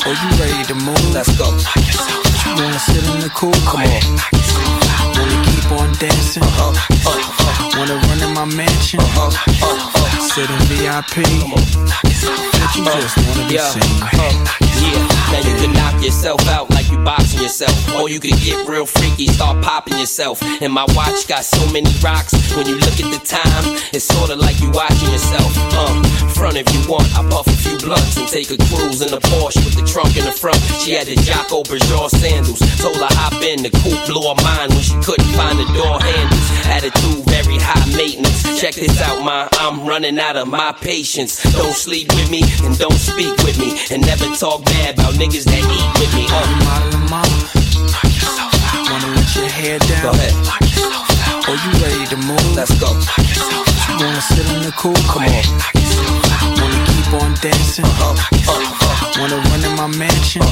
Oh, you ready to move?
Let's go.
You wanna sit in the cool?
Come on.
Wanna keep on dancing? Uh, uh, uh. Wanna run in my mansion? Uh, uh, Sit in VIP? Come on. But you just wanna be
Yeah.
seen.
Yeah, now you can knock yourself out like you boxing yourself. Or you can get real freaky, start popping yourself. And my watch got so many rocks. When you look at the time, it's sorta like you watching yourself. Um, front if you want, I puff a few blunts and take a cruise in the Porsche with the trunk in the front. She had the Jocko Bergeron sandals. Told her hop in, the coupe blew her mind when she couldn't find the door handles. Attitude very high maintenance. Check this out, ma, I'm running out of my patience. Don't sleep with me and don't speak with me. And never talk bad about niggas that eat with me. Uh,
Modeling mom? Wanna let your hair down?
Go ahead.
Oh, you ready to move?
Let's go.
You wanna sit in the cool?
Come on.
Wanna keep on dancing? Wanna run in my mansion?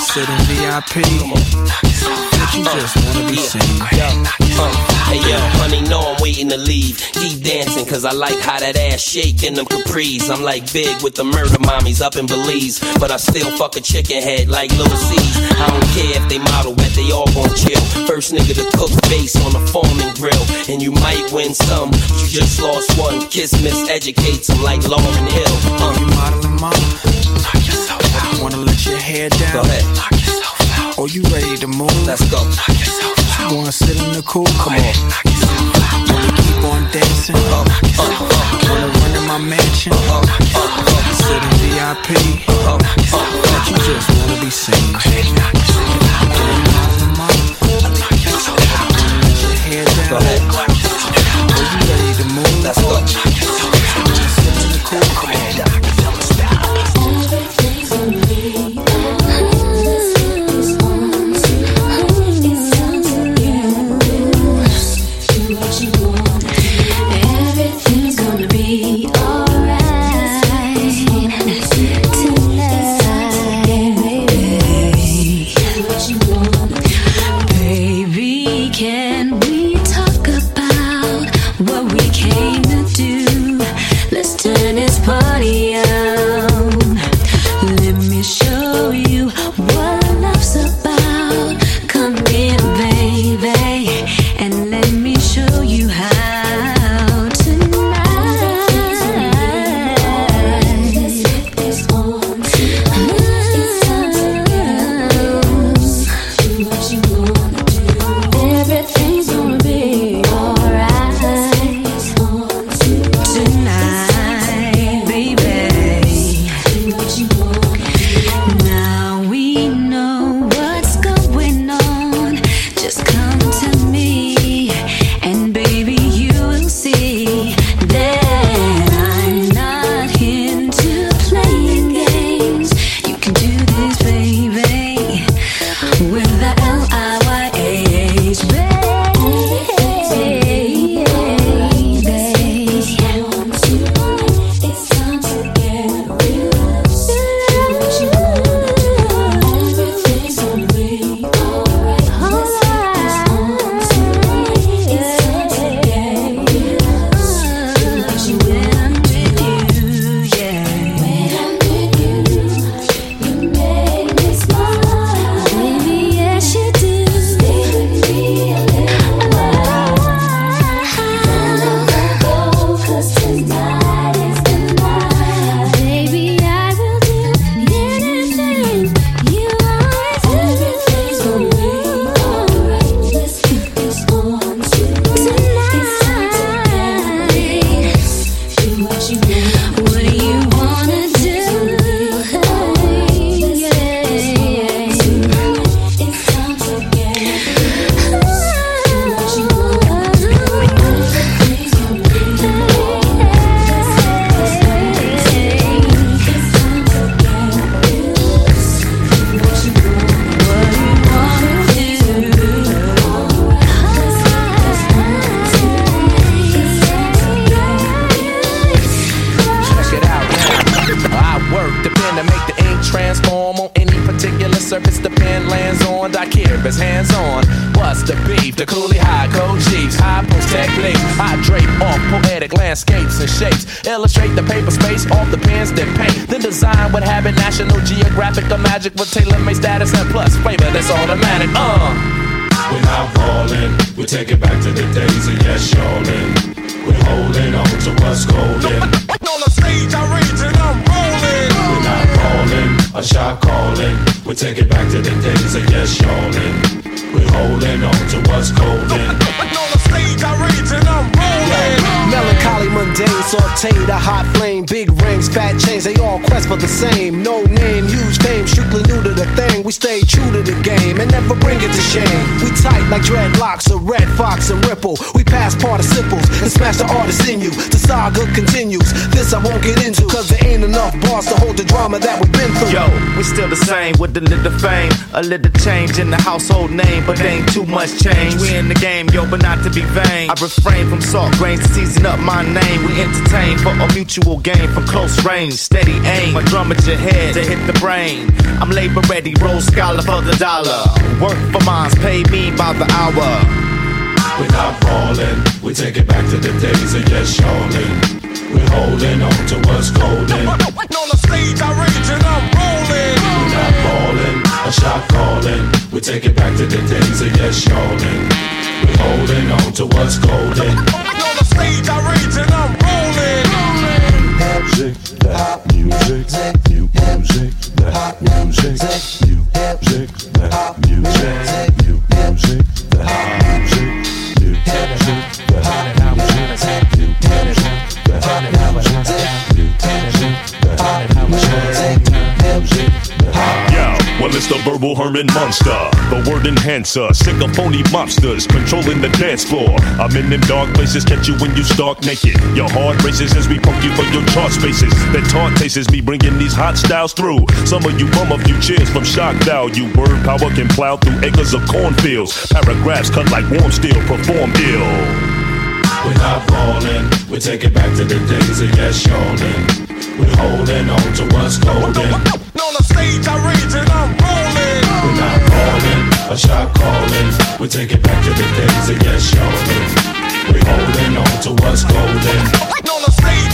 Sit in VIP? But you just wanna be seen.
Hey yo, honey, know I'm waiting to leave. Keep dancing, cause I like how that ass shake in them capris. I'm like big with the murder mommies up in Belize. But I still fuck a chicken head like Lil' Cease. I don't care if they model, bet they all gon' chill. First nigga to cook base on the foreman grill. And you might win some, but you just lost one. Kiss miseducates them like Lauryn Hill. Uh,
you modeling mom? Wanna let your hair down?
Go ahead.
Oh, you ready to move?
Let's go.
You wanna sit in the cool?
Come on.
Wanna keep on dancing? Oh, oh. Wanna run in my mansion? Oh, sit in VIP? But you just wanna be seen. Down.
Go ahead.
Oh, you ready to move?
Let's go.
Sit in the cool? Come on.
is hands on. What's the beef? The coolie high code chiefs, high post technique.
I drape off poetic landscapes and shapes. Illustrate the paper space off the pens that paint. Then design what habit National Geographic or magic with tailor made status and plus flavor that's automatic. Uh.
We're not falling, we take it back to the days of yes, y'allin'. We're holding on to what's golden.
On the stage, I'm raging. I'm rolling.
We're not falling a shot calling. We take it back to the days of yes, y'allin'. We're holding on to what's golden.
On the stage, I rage.
Melancholy, mundane, sauteed, a hot flame, big rings, fat chains, they all quest for the same. No name, huge fame, strictly new to the thing. We stay true to the game and never bring it to shame. We tight like dreadlocks, a red fox and ripple. We pass participles and smash the artist in you. The saga continues. This I won't get into, cause there ain't enough bars to hold the drama that we've been through.
Yo, we still the same with a little fame, a little change in the household name, but ain't too much change. We in the game, yo, but not to be vain. I refrain from salt grains to season up my name. We entertain for a mutual gain from close range, steady aim. A drum at your head to hit the brain. I'm labor ready, roll scholar for the dollar. Work for mines, pay me by the hour.
We're not falling, we take it back to the days of yes, y'allin'. We're holding on to what's golden.
On the stage, I rage and I'm rolling.
We're not falling, a shot calling. We take it back to the days of yes, y'allin'. We're holding on to what's golden.
Stage, I rage and I'm rolling.
Music, that music, new music, that music, new music, that music, new music, that music, new music, that music, new music, that music, new music, that
Yo, well it's the verbal Herman Munster, the word enhancer, sick of phony mobsters controlling the dance floor. I'm in them dark places, catch you when you stark naked. Your heart races as we poke you for your chart spaces. That taunt tastes me bringing these hot styles through. Some of you bum a few cheers from shock value. Word power can plow through acres of cornfields. Paragraphs cut like warm steel, perform ill.
We're not falling, we take it back to the days of yes, y'allin'. We're holding on to what's golden.
On the stage, I rage and I'm rolling.
We're not falling, a shot calling. We take it back to the days of yes, y'allin'. We're holding on to what's golden.
On the stage,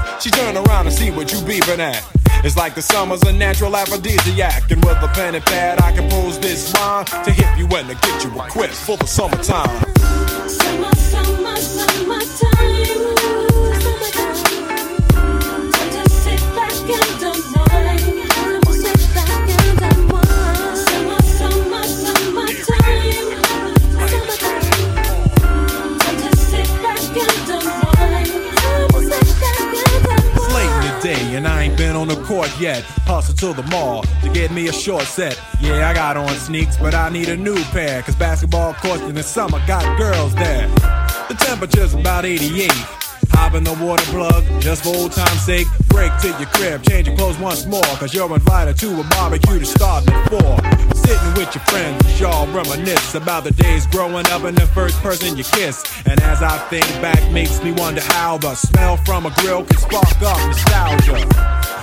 She turn around and see what you beeping at. It's like the summer's a natural aphrodisiac. And with a pen and pad, I compose this rhyme to hit you and to get you equipped for the summertime. Been on the court yet. Hustle to the mall to get me a short set. Yeah, I got on sneaks, but I need a new pair. Cause basketball courts in the summer got girls there. The temperature's about 88. Hop in the water plug, just for old time's sake. Break to your crib, change your clothes once more. Cause you're invited to a barbecue to start at four. Sitting with your friends, y'all reminisce about the days growing up and the first person you kiss. And as I think back, makes me wonder how the smell from a grill can spark up nostalgia.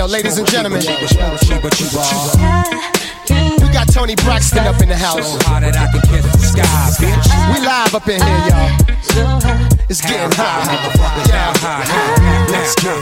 Yo, ladies and gentlemen. We got Toni Braxton up in the house. We live up in here, y'all. It's getting hot. Yeah. Let's get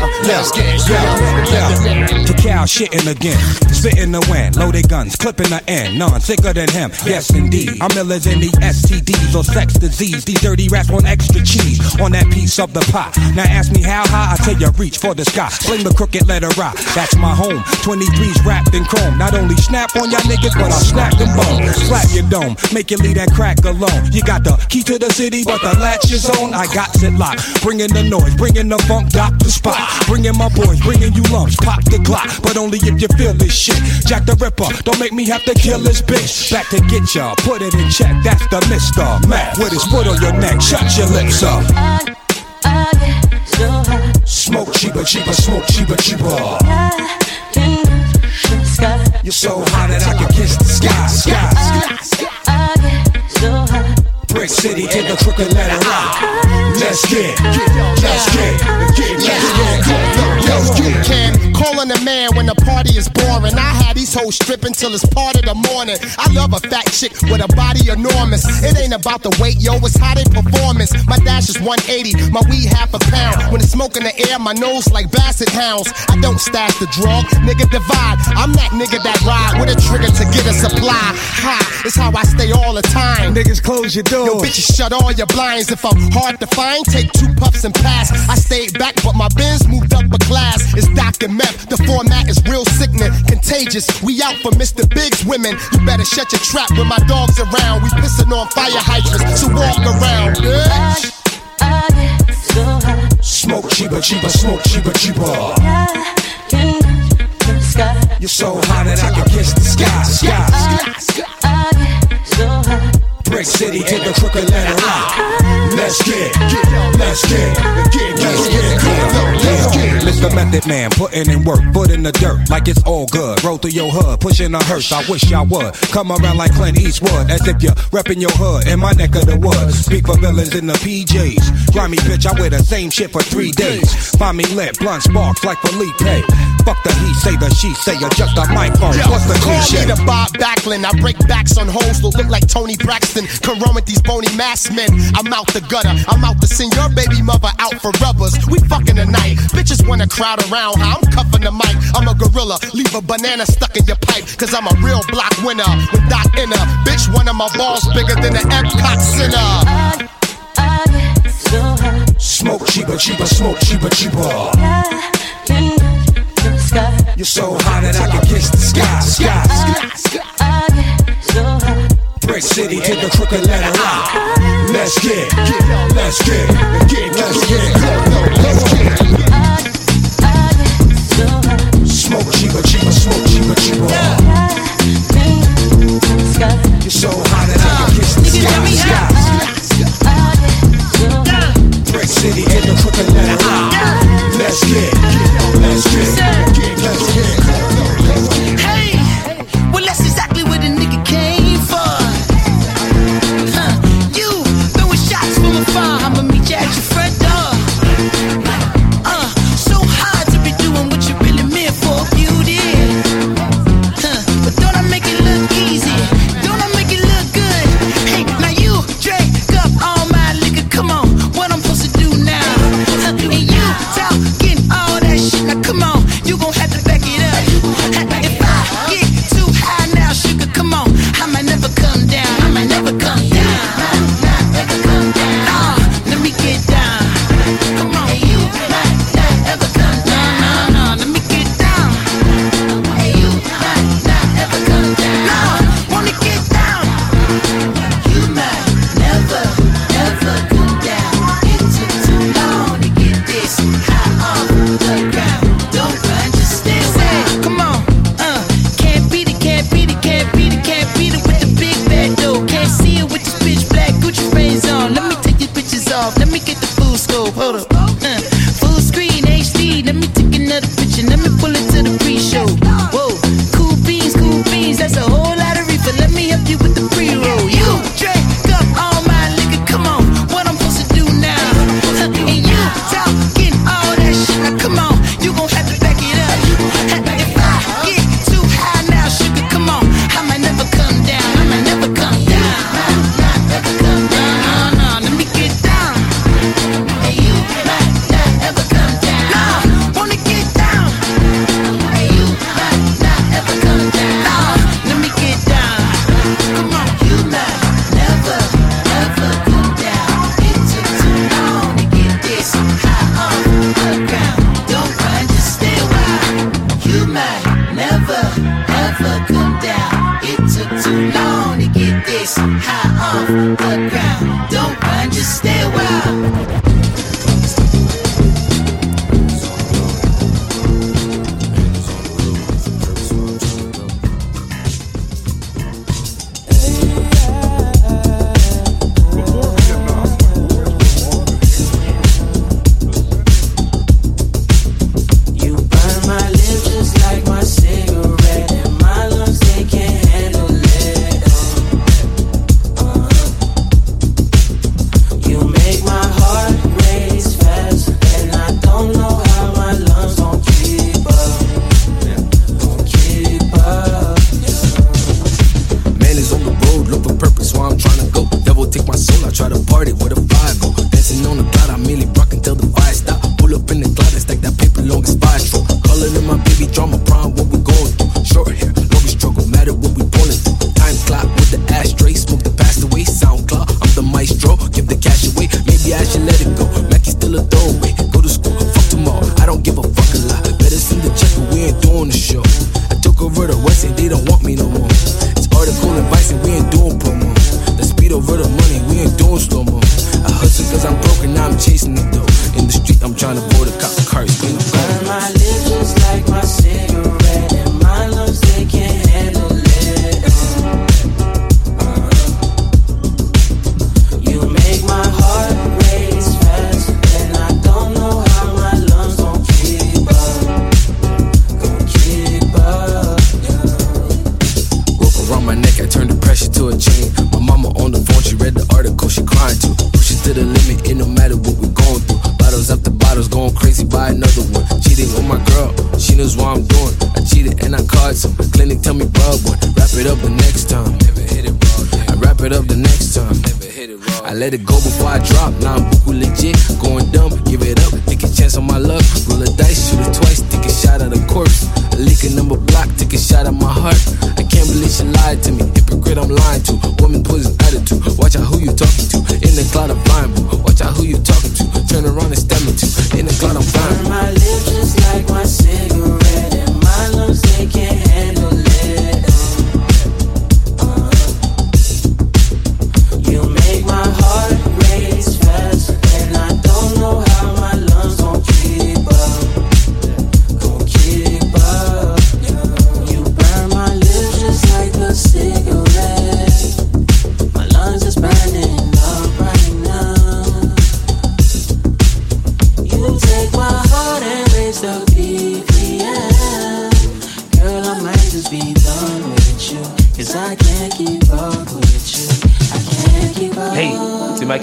Let's get
Yeah. Cacao shitting again. Spitting the wind, loaded guns, clipping the end. None sicker than him. Yes, indeed. I'm illers in the STDs or sex disease. These dirty rats want extra cheese on that piece of the pie. Now ask me how high, I tell you reach for the sky. Fling the crooked letter rock. That's my home. 23's wrapped in chrome. Not only snap on y'all niggas, but I'll snap them bones. Slap your dome, make you leave that crack alone. You got the key to the city, but the latch is on. I got it locked. Bringing the noise, bringing the funk, the spot. Bringing my boys, bringing you lumps, pop the clock. But only if you feel this shit. Jack the Ripper, don't make me have to kill this bitch. Back to get ya, put it in check. That's the Mister Mac with his foot on your neck. Shut your lips up. Smoke cheaper, cheaper, smoke cheaper, cheaper. You're so hot that I can kiss the sky, sky, sky. Brick City to the crooked letter rock. Let's get, let's get, get, let's get,
Let's get Cam, calling a man when the party is boring. I had these hoes stripping till it's part of the morning. I love a fat chick with a body enormous. It ain't about the weight, yo, it's how they performance. My dash is 180, my weed half a pound. When it's smoke in the air, my nose like basset hounds. I don't stash the drug, nigga divide. I'm that nigga that ride with a trigger to get a supply. Ha, it's how I stay all the time.
Niggas close your doors.
Yo, bitches, shut all your blinds. If I'm hard to find, take two puffs and pass. I stayed back, but my bins moved up a class. It's Dr. Meth. The format is real sickening, contagious. We out for Mr. Big's women. You better shut your trap when my dog's around. We pissing on fire hydrants, so walk around, bitch.
Smoke cheaper, cheaper, smoke cheaper, cheaper. I can the sky. You're so hot that I can kiss the sky, sky. Brick City to the crook crooked letter I. Let's get, let's get, get, let's get, let's get. Mr. Method Man, putting in work, foot in the dirt, like it's all good. Roll through your hood, pushing a hearse. I wish I would come around like Clint Eastwood, as if you're repping your hood in my neck of the woods. Speak for villains in the PJs. Grimy bitch, I wear the same shit for three days. Find me lit, blunt sparks like Felipe.
Fuck the heat, say, the she say, adjust the microphone. What's the cliche?
Call me the Bob Backlund. I break backs on hoes that look like Toni Braxton nothing can run with these bony mass men. I'm out the gutter. I'm out to send your baby mother out for rubbers. We fucking tonight. Bitches wanna crowd around I'm cuffing the mic. I'm a gorilla. Leave a banana stuck in your pipe. Cause I'm a real block winner with Doc Inner. Bitch, one of my balls bigger than the Epcot Center. I, get so high.
Smoke cheaper, cheaper, smoke cheaper, cheaper. You're so hot that I can kiss the sky, sky, sky, sky. I get so high. Brick City to the crooked letter I. Let's get, get, let's get, get, let's get, let's get. Smoke cheaper, cheaper, smoke cheaper, cheaper. You're so hot that I can kiss the sky. Brick City in the crooked letter I. Let's get, get, let's get, get, let's get.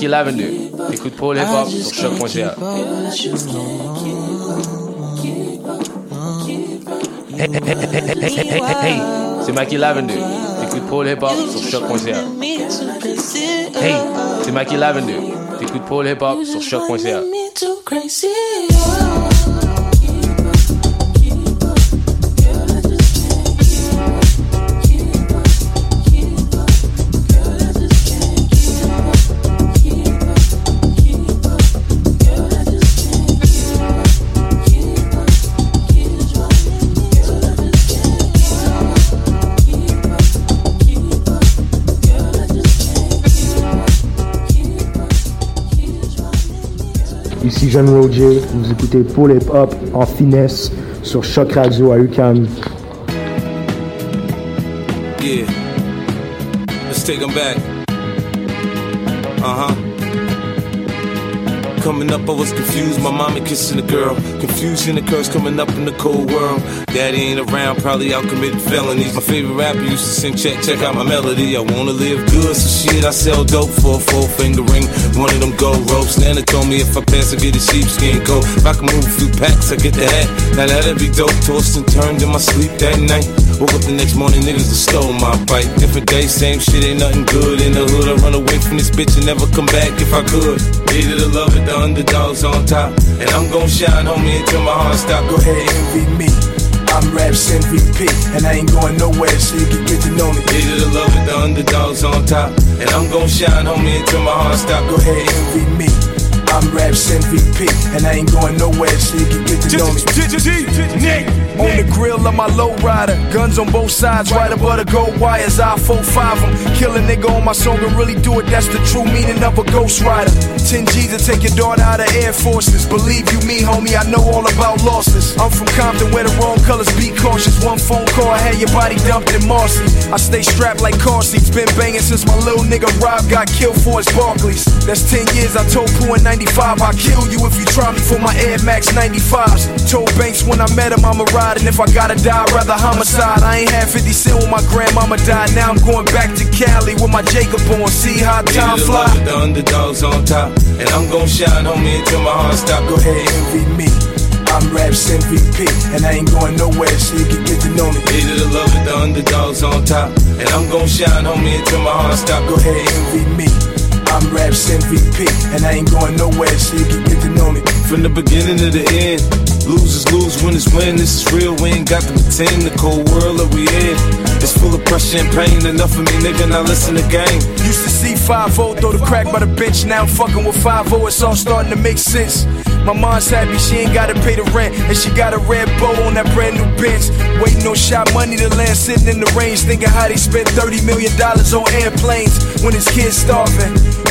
Mikey Lavender. Écoute Paul Hip Hop sur choc.ca. Hey, hey, hey, hey, c'est Mikey Lavender. Écoute Paul Hip Hop sur choc.ca. Hey, c'est Mikey Lavender. Écoute Paul Hip Hop sur choc.ca.
Ici Jeanne Roger, vous écoutez Paul Hip Hop en finesse sur Choc Radio à UCAM.
Yeah. Let's take them back. Coming up, I was confused. My mama kissing a girl. Confusion occurs coming up in the cold world. Daddy ain't around, probably out committing felonies. My favorite rapper used to sing, check, check out my melody. I wanna live good, so shit, I sell dope for a four finger ring. One of them gold ropes. Nana told me if I pass, I get a sheepskin coat. If I can move a few packs, I get the hat. Now that'd be dope. Tossed and turned in my sleep that night. Woke up the next morning, niggas that stole my bike. Different day, same shit, ain't nothing good. In the hood, I run away from this bitch and never come back if I could. Hated to love it, the underdogs on top. And I'm gon' shine, homie, until my heart stop. Go ahead, envy me. I'm Raps MVP, and I ain't going nowhere, so you can get to know me. Hated to love it, the underdogs on top. And I'm gon' shine, homie, until my heart stop. Go ahead, envy me. I'm Raps MVP, and I ain't going nowhere, so you can get to know me.
On the grill of my lowrider, guns on both sides, right above the gold wires. I 4-5 them, kill a nigga on my song and really do it. That's the true meaning of a ghost rider. 10 G's to take your daughter out of Air Forces. Believe you me, homie, I know all about losses. I'm from Compton where the wrong colors be cautious. One phone call, I had your body dumped in Marcy. I stay strapped like car seats, been banging since my little nigga Rob got killed for his Barkleys. That's 10 years, I told Pooh in 95, I'll kill you if you try me for my Air Max 95s. Told Banks when I met him, I'ma ride, and if I gotta die, I'd rather homicide. I ain't had 50 cent when my grandmama died. Now I'm going back to Cali with my Jacob on. See how time fly.
love the underdogs on top. And I'm gon' shine, homie, until my heart stop. Go ahead,
envy me. I'm Raps MVP, and I ain't going nowhere, so you can get to know me.
Hated to love it, the underdogs on top. And I'm gon' shine, homie, until my heart stop.
Go ahead, envy me. I'm Raps MVP, and I ain't going nowhere, so you can get to know me.
From the beginning to the end, losers lose, winners win. This is real, we ain't got to pretend. The cold world that we in is full of pressure and pain. Enough of me, nigga, now listen to game.
Used to see 5 throw the crack by the bench. Now I'm fucking with 5 it's all starting to make sense. My mom's happy she ain't gotta pay the rent, and she got a red bow on that brand new bench. Waiting on shot money to land, sitting in the range, thinking how they spent 30 million dollars on airplanes when his kids starving.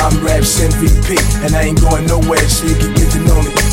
I'm Raps MVP, and I ain't going nowhere, so you can get to know me.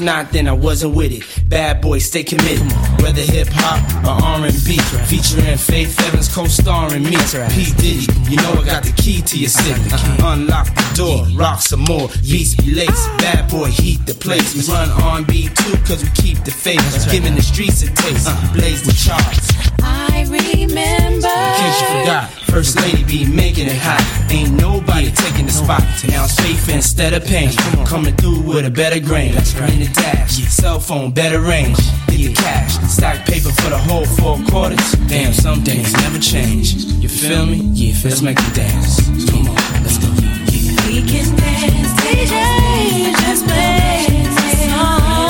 It.
Not, then I wasn't with it. Bad boy, stay committed. Whether hip hop or R&B, featuring Faith Evans co-starring me. P Diddy, you know I got the key to your city. Uh-huh. Unlock the door, rock some more. Beats be laced. Bad boy, heat the place. We run R&B too, cause we keep the faith. Giving the streets a taste. Uh-huh. Blaze the charts.
I remember.
In case you forgot, First Lady be making it hot. Ain't nobody taking the spot. Now it's faith instead of pain. Coming through with a better grain. In the dash, cell phone, better range. Get the cash, stack paper for the whole four quarters. Damn, some things never change. You feel me? Yeah, let's make them dance. Come on, let's go.
We can dance, DJ. Just play the song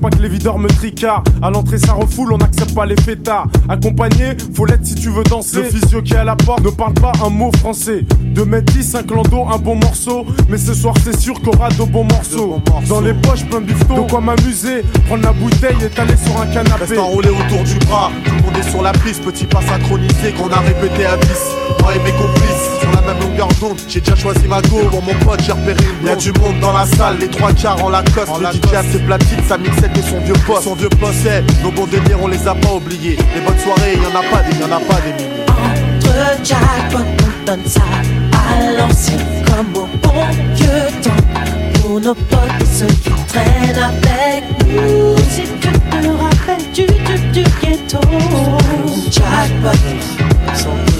pas que les videurs me tricardent. À l'entrée, ça refoule, on n'accepte pas les fêtards. Accompagné, faut l'être si tu veux danser. Le physio qui est à la porte ne parle pas un mot français. 2 mètres 10, un clando, un bon morceau. Mais ce soir, c'est sûr qu'on aura de bons morceaux. Dans les poches, plein de bifton. De quoi m'amuser, prendre la bouteille et t'aller sur un canapé.
Reste enroulé autour du bras, tout le monde est sur la piste, petit pas synchronisé qu'on a répété à 10. Moi et mes complices, sur la même longueur d'onde, j'ai déjà choisi ma go. Pour mon pote, j'ai repéré une Y'a du monde dans la salle, les trois quarts en Lacoste. le DJ a ses platines, sa mixette et son vieux poste. Son vieux poste, c'est nos bons délires, on les a pas oubliés. Les bonnes soirées, y'en a pas des, y'en a pas des milliers.
Entre jackpot, on donne ça à l'ancienne comme au bon vieux temps. Pour nos potes et ceux qui traînent avec nous. Si tu te rappelles du, du, du ghetto. Jackpot,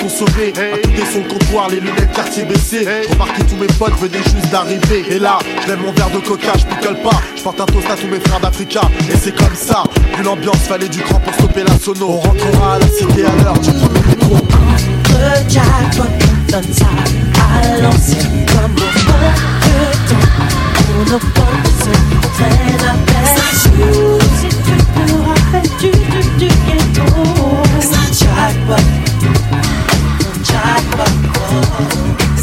consommé. À côté son comptoir, les lunettes quartier baissées. Remarque que tous mes potes venaient juste d'arriver. Et là, je lève mon verre de coca, je picole pas. Je porte un toast à tous mes frères d'Africa. Et c'est comme ça, vu l'ambiance, fallait du cran pour stopper la sono. On rentrera à la cité à l'heure du premier métro.
Le jackpot donne ça à l'ancienne comme au temps On ne pense rien à peine. Si tu te rappelles du, du, du ghetto,
c'est un jackpot. Navajo.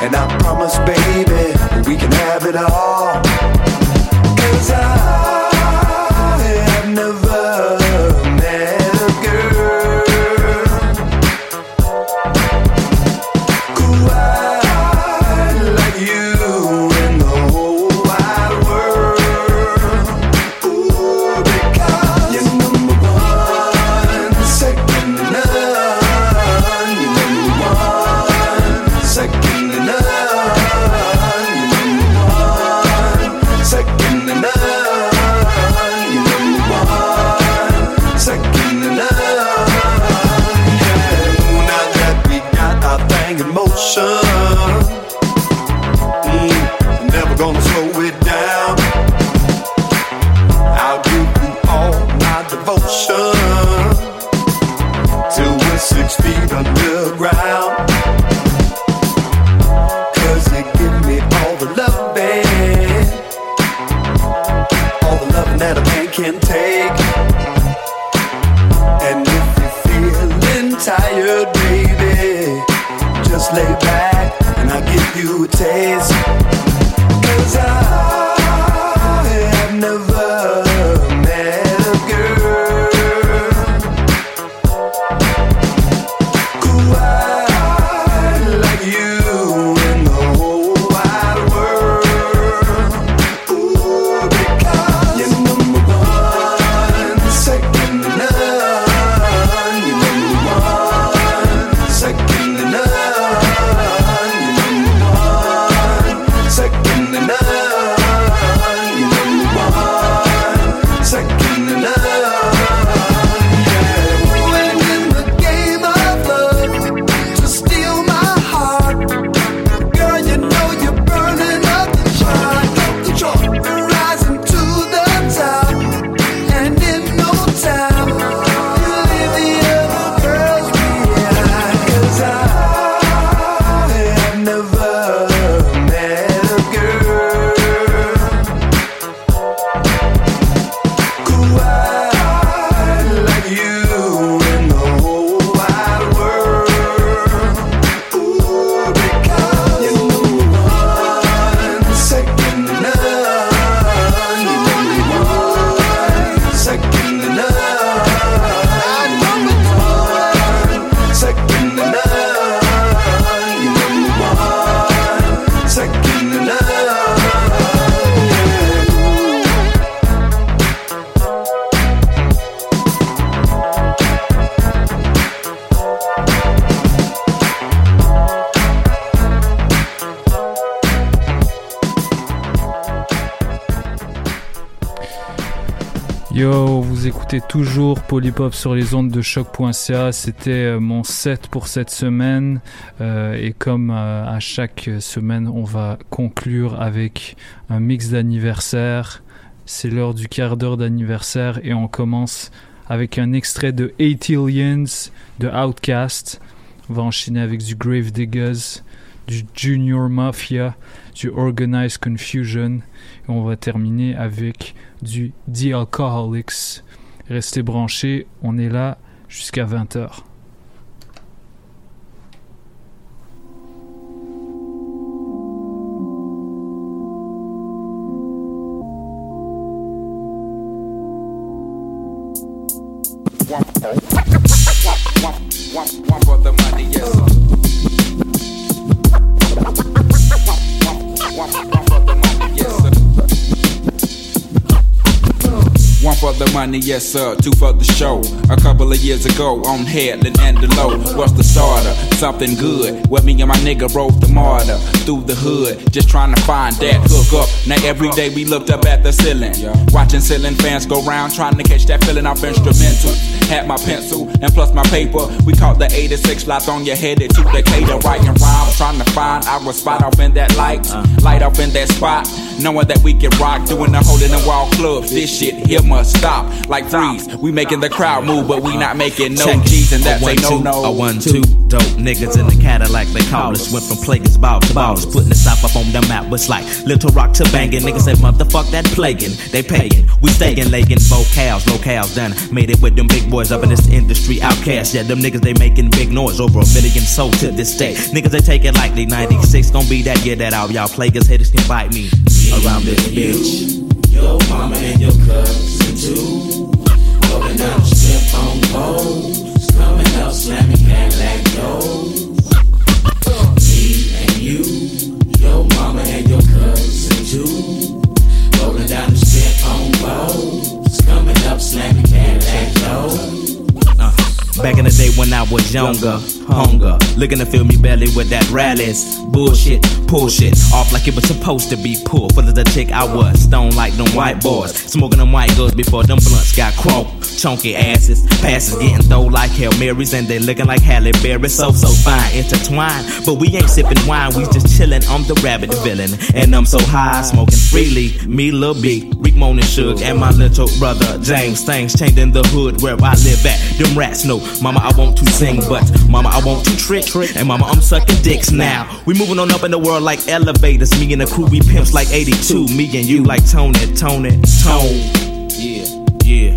And I
promise, baby, we can have it all. Cause I
écoutez toujours Polypop sur les ondes de choc.ca. C'était euh, mon set pour cette semaine. Euh, et comme euh, à chaque semaine, on va conclure avec un mix d'anniversaire. C'est l'heure du quart d'heure d'anniversaire et on commence avec un extrait de 8 Aliens de Outcast. On va enchaîner avec du Grave Diggers, du Junior Mafia, du Organized Confusion. Et on va terminer avec du The Alcoholics. Restez branchés, on est là jusqu'à 20h.
One for the money, yes sir. Two for the show. A couple of years ago on Headland and Delowe. was the starter? Something good. Where me and my nigga rode the martyr through the hood. Just trying to find that hook up. Now every day we looked up at the ceiling. Watching ceiling fans go round. Trying to catch that feeling off instrumental. Had my pencil and plus my paper. We caught the 86 lights on your head. It took the cater writing rhymes. Trying to find our spot off in that light. Light off in that spot. Knowing that we can rock. Doing the hole in the wall clubs. This shit here must stop. Like freeze. We making the crowd move, but we not making no
Check.
G's. And that's
a
no
two,
no.
A one, two, dope niggas in the Cadillac, they call us. Went from players ball to ballers, putting the South up on the map. Was like Little Rock to banging. Niggas say, motherfuck that plaguing. They paying, we staying, lagging. Vocals, locales done. Made it with them big boys up in this industry. OutKast, yeah, them niggas they making big noise. Over a million sold to this day. Niggas they take it like they 96 gon' be that year that all y'all players haters can bite me around this bitch.
Your mama and your cousin too. Rolling down the strip on poles. Coming slamming Cadillac doors. Me and you. Your mama and your cousin too. Rolling down the strip on poles. Coming up, slamming Cadillac doors.
Uh, back in the day when I was younger. Hunger, looking to fill me belly with that rallies. Bullshit, pull off like it was supposed to be pulled. Full of the chick I was, stone like them white boys. Smoking them white girls before them blunts got crunk. Chunky asses, passes getting throw like Hail Marys, and they looking like Halle Berry. So, so fine, intertwined. But we ain't sipping wine, we just chillin'. I'm the rabbit villain, and I'm so high, smoking freely. Me, Lil B, Rick Moan and Suge, and my little brother James. Things changing the hood where I live at. Them rats know, Mama, I want to sing, but Mama, I want to trick. And Mama, I'm sucking dicks now. We moving on up in the world like elevators. Me and the crew, we pimps like 82. Me and you like Tony, Tony, Tone. Yeah, yeah.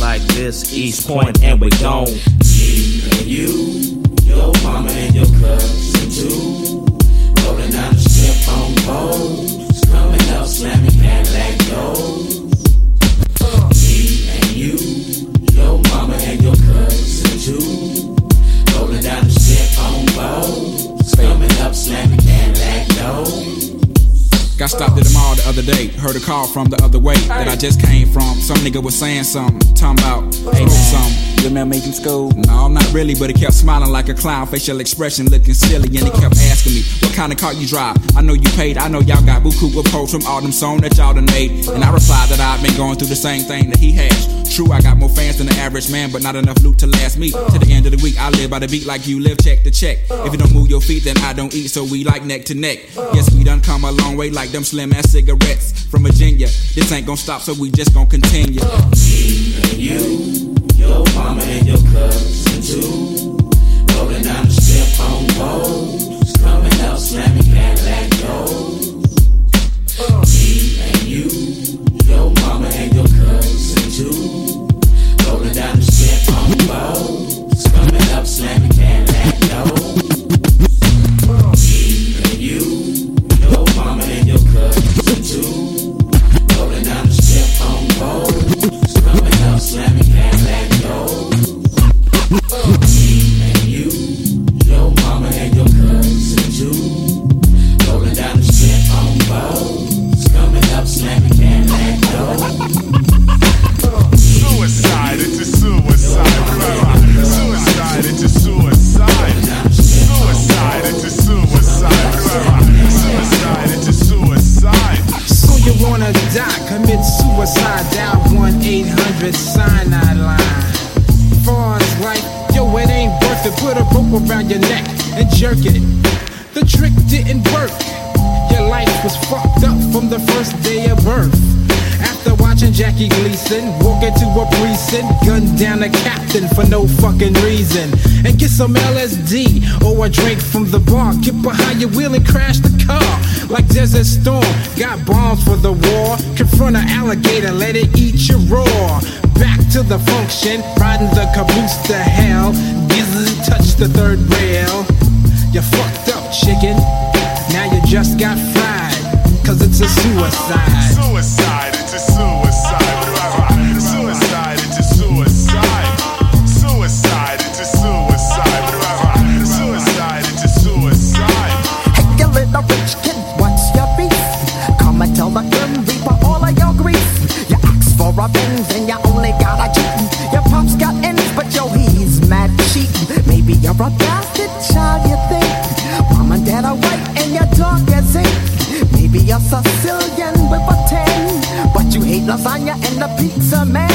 Like this, East Point, and we gone.
Me and you, your mama and your cousin too. Rolling down the strip on poles. Coming up, slamming Cadillac doors.
Got stopped at the mall the other day. Heard a call from the other way that I just came from. Some nigga was saying something, talking about ain't something. Your man making school? No, I'm not really, but he kept smiling like a clown, facial expression looking silly, and he kept asking me what kind of car you drive. I know you paid, I know y'all got buku pros from all them songs that y'all done made, and I replied that I've been going through the same thing that he has. True, I got more fans than the average man, but not enough loot to last me. To the end of the week, I live by the beat like you live check to check. If you don't move your feet, then I don't eat, so we like neck to neck. Yes, we done come a long way like them slim ass cigarettes from Virginia. This ain't gonna stop, so we just gonna continue.
And you, your mama and your too. Rolling down the strip on poles. Slamming Coming up, slamming Cadillac
a
gun down a captain for no fucking reason, and get some LSD or a drink from the bar. Get behind your wheel and crash the car like Desert Storm. Got bombs for the war. Confront an alligator, let it eat your raw. Back to the function, riding the caboose to hell. Gizzy touch the third rail. You fucked up, chicken. Now you just got fried, cause it's a suicide.
Suicide, it's a suicide.
You're a child, you think. Mom and dad are white and your dog is ink. Maybe you're Sicilian with a. But you hate lasagna and the pizza man.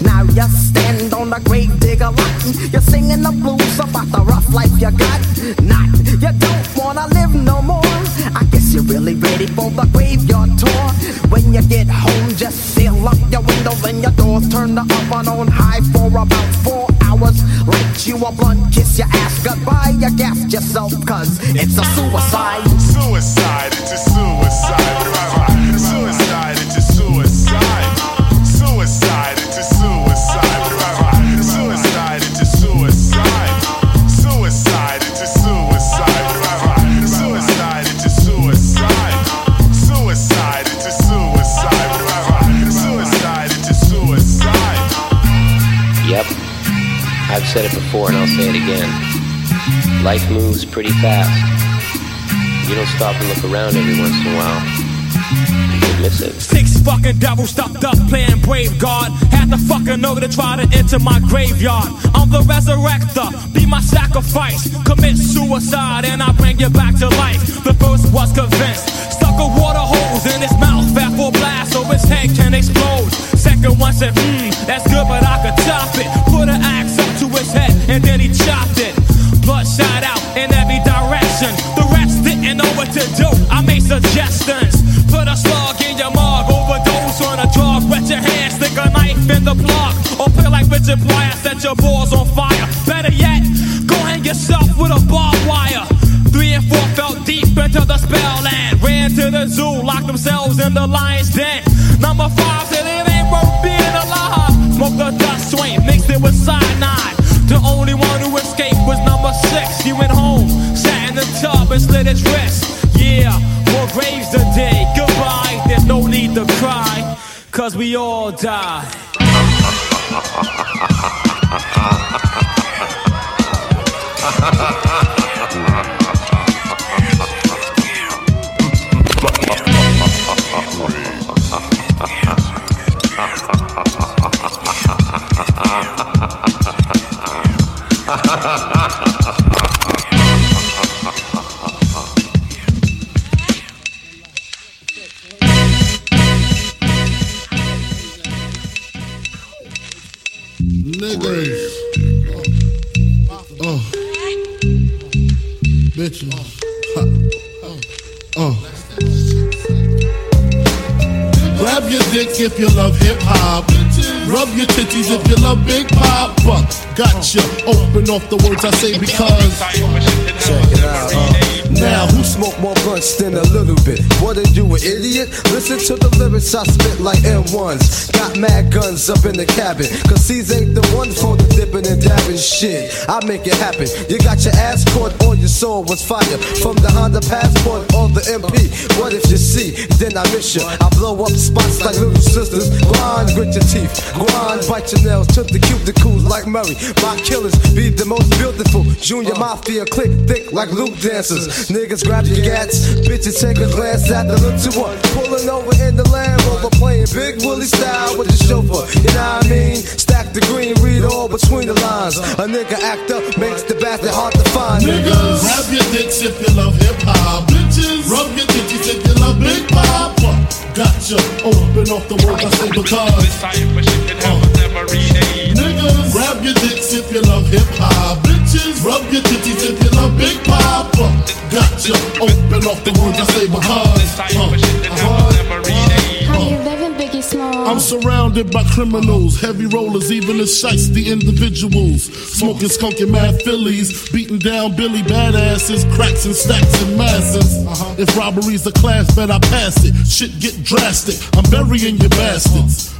Now you stand on the grave digger lot. You're singing the blues about the rough life you got. Not, you don't wanna live no more. I guess you're really ready for the graveyard tour. When you get home, just seal up your windows and your doors. Turn the oven on high for about. You a blunt, kiss your ass goodbye. You gas yourself, cause it's a suicide.
Suicide, it's a suicide.
Said it before and I'll say it again. Life moves pretty fast. You don't stop and look around every once in a while.
Six fucking devils stuffed up playing brave guard. Had to fucking know to try to enter my graveyard. I'm the resurrector. Be my sacrifice. Commit suicide and I bring you back to life. The first was convinced. Stuck a water hose in his mouth, fat for blast, so his head can explode. Second one said, hmm, that's good, but I could top it. Put an axe up to his head and then he chopped it. Blood shot out in every direction. The rest didn't know what to do. I made suggestions. Put a slug in your mug, overdose on a drug. Wet your hands, stick a knife in the plug. Or play like Richard Pryor, set your balls on fire. Better yet, go hang yourself with a barbed wire. Three and four fell deep into the spell and Ran to the zoo, locked themselves in the lion's den. Number five and slit his wrist. Yeah, more graves today. Goodbye, there's no need to cry, cause we all die.
The words I say because.
Check it out. uh, Now, who smoke more blunts than a little bit? What are you, an idiot? Listen to the lyrics I spit like M1s. Got mad guns up in the cabin. Cause these ain't the ones for the dipping and dabbing shit. I make it happen. You got your ass caught or your soul was fire. From the Honda Passport or the MP. What if you see? Then I miss you. I blow up spots like little sisters. Grind, grit your teeth. Grind, bite your nails to the cuticles like Murray. My killers be the most beautiful. Junior Mafia click thick like Luke dancers. Niggas grab your gats. Bitches take a glance at the look to one. Pulling over in the Land Rover. Playing Big Willie style with the chauffeur. You know what I mean? Stack the green, read all between the lines. A nigga act up makes the bastard hard to find.
Niggas, grab your dicks if you love hip hop. Bitches, rub your titties if you love Big Papa. Gotcha. Open off the words I say because. Uh. Niggas, grab your dicks if you love hip hop. Bitches, rub your titties if you love Big Papa. Gotcha. Open off the words I say because. Uh. I'm surrounded by criminals, heavy rollers, even the shiesty individuals. Smoking skunky mad fillies, beating down Billy badasses, cracks and stacks and masses. Uh-huh. If robbery's a class, bet I pass it. Shit get drastic, I'm burying your bastards.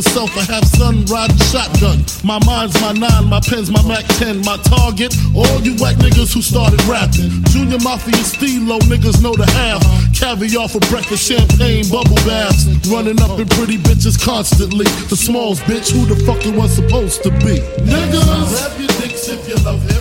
self. I have sun riding shotgun. My mind's my nine, my pen's my Mac 10, my target. All you whack niggas who started rapping. Junior Mafia Steelo, niggas know the half. Caviar for breakfast, champagne, bubble baths. Running up in pretty bitches constantly. The smalls, bitch, who the fuck it was supposed to be? Niggas, grab your dicks if you love hip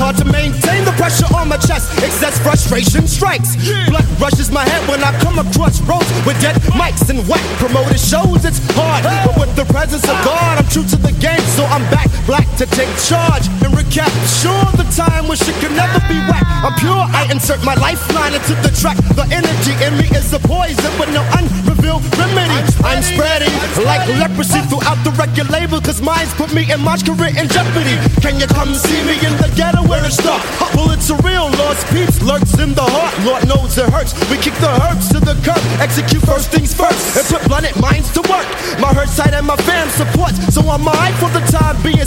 hard to maintain the pressure on my chest. Excess frustration strikes. Blood rushes my head when I come across roads with dead mics and whack promoted shows. It's hard, but with the presence of God, I'm true to the game, so I'm back
black to take charge and recap. Sure, the time when shit can never be whack. I'm pure, I insert my lifeline into the track. The energy in me is a poison with no unrevealed remedy. I'm spreading like leprosy throughout the record label, cause mine's put me and my career in jeopardy. Can you come see me in the ghetto where it's dark? Well, it's a real lost peace lurks in the heart. Lord knows it hurts. We kick the herbs to the curb, execute first things first, and put blunted minds to work. My hurt side and my fam supports, so I'm alright for the time being,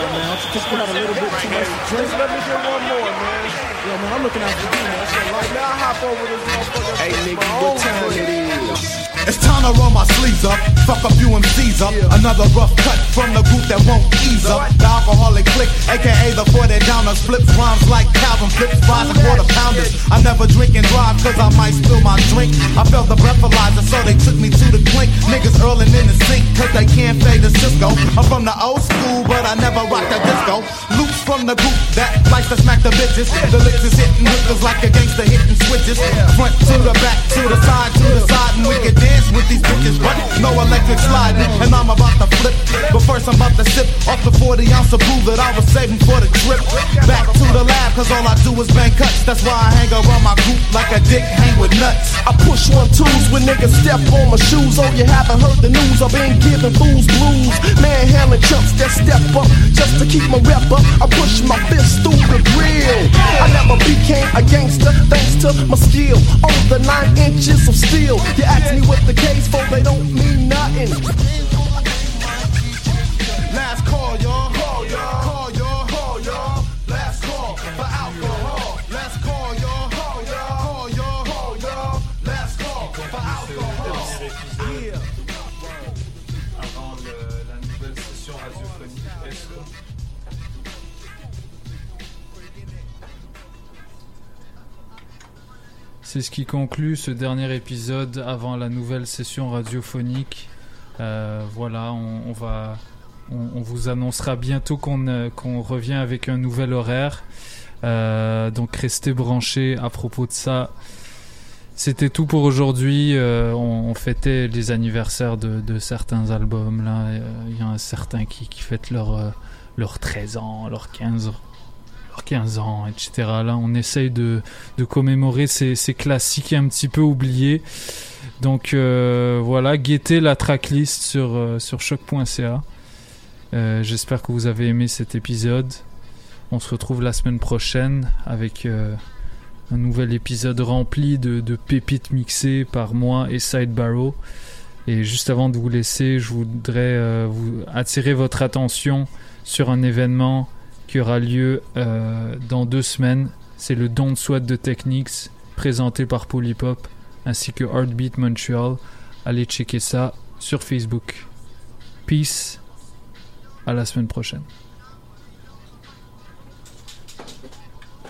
Just got a little bit too much to drink. Let me get one more, man. Yo, man, I'm looking out for you, man. So, like, now I hop over this motherfucker. Hey, nigga, what time it is?
It's time to roll my sleeves up, fuck a few MCs up. Another rough cut from the group that won't ease up. The alcoholic click, aka the 40 downers, flips rhymes like Calvin flips, rising quarter pounders. I never drink and drive cause I might spill my drink. I felt the breathalyzer, so they took me to the clink. Niggas earling in the sink cause they can't fade the Cisco. I'm from the old school, but I never rock the disco. Loops from the group that likes to smack the bitches. The licks is hitting hookers like a gangster hitting switches. Front to the back, to the side, to the side, and we can dance with these bitches, but no electric sliding, and I'm about to flip. But first I'm about to sip off the 40 ounce of brew that I was saving for the trip. Back to the lab, cause all I do is bang cuts. That's why I hang around my group like a dick hang with nuts.
I push one twos when niggas step on my shoes. Oh, you haven't heard the news. I've been giving fools blues. Manhandling chumps that step up just to keep my rep up. I push my fist through the grill. I never became a gangster thanks to my skill. On the nine inches of steel. You ask me what the case for, they don't mean nothing.
Last call. Call, y'all.
C'est ce qui conclut ce dernier épisode avant la nouvelle session radiophonique. Euh, voilà, on, va, on, vous annoncera bientôt qu'on euh, qu'on revient avec un nouvel horaire. Euh, donc restez branchés à propos de ça. C'était tout pour aujourd'hui. On, fêtait les anniversaires de, certains albums. Là, il y en a certains qui, fêtent leur, leurs 13 ans, leurs 15 ans leurs 15 ans, etc. Là, on essaye de, de commémorer ces, classiques un petit peu oubliés. Donc euh, voilà, guettez la tracklist sur, euh, sur choc.ca. Euh, J'espère que vous avez aimé cet épisode. On se retrouve la semaine prochaine avec un nouvel épisode rempli de, de pépites mixées par moi et Side Barrow. Et juste avant de vous laisser, je voudrais vous attirer votre attention sur un événement qui aura lieu euh, dans deux semaines. C'est le Don't Sweat de Techniques, présenté par Polypop, ainsi que Heartbeat Montreal. Allez checker ça sur Facebook. Peace. À la semaine prochaine.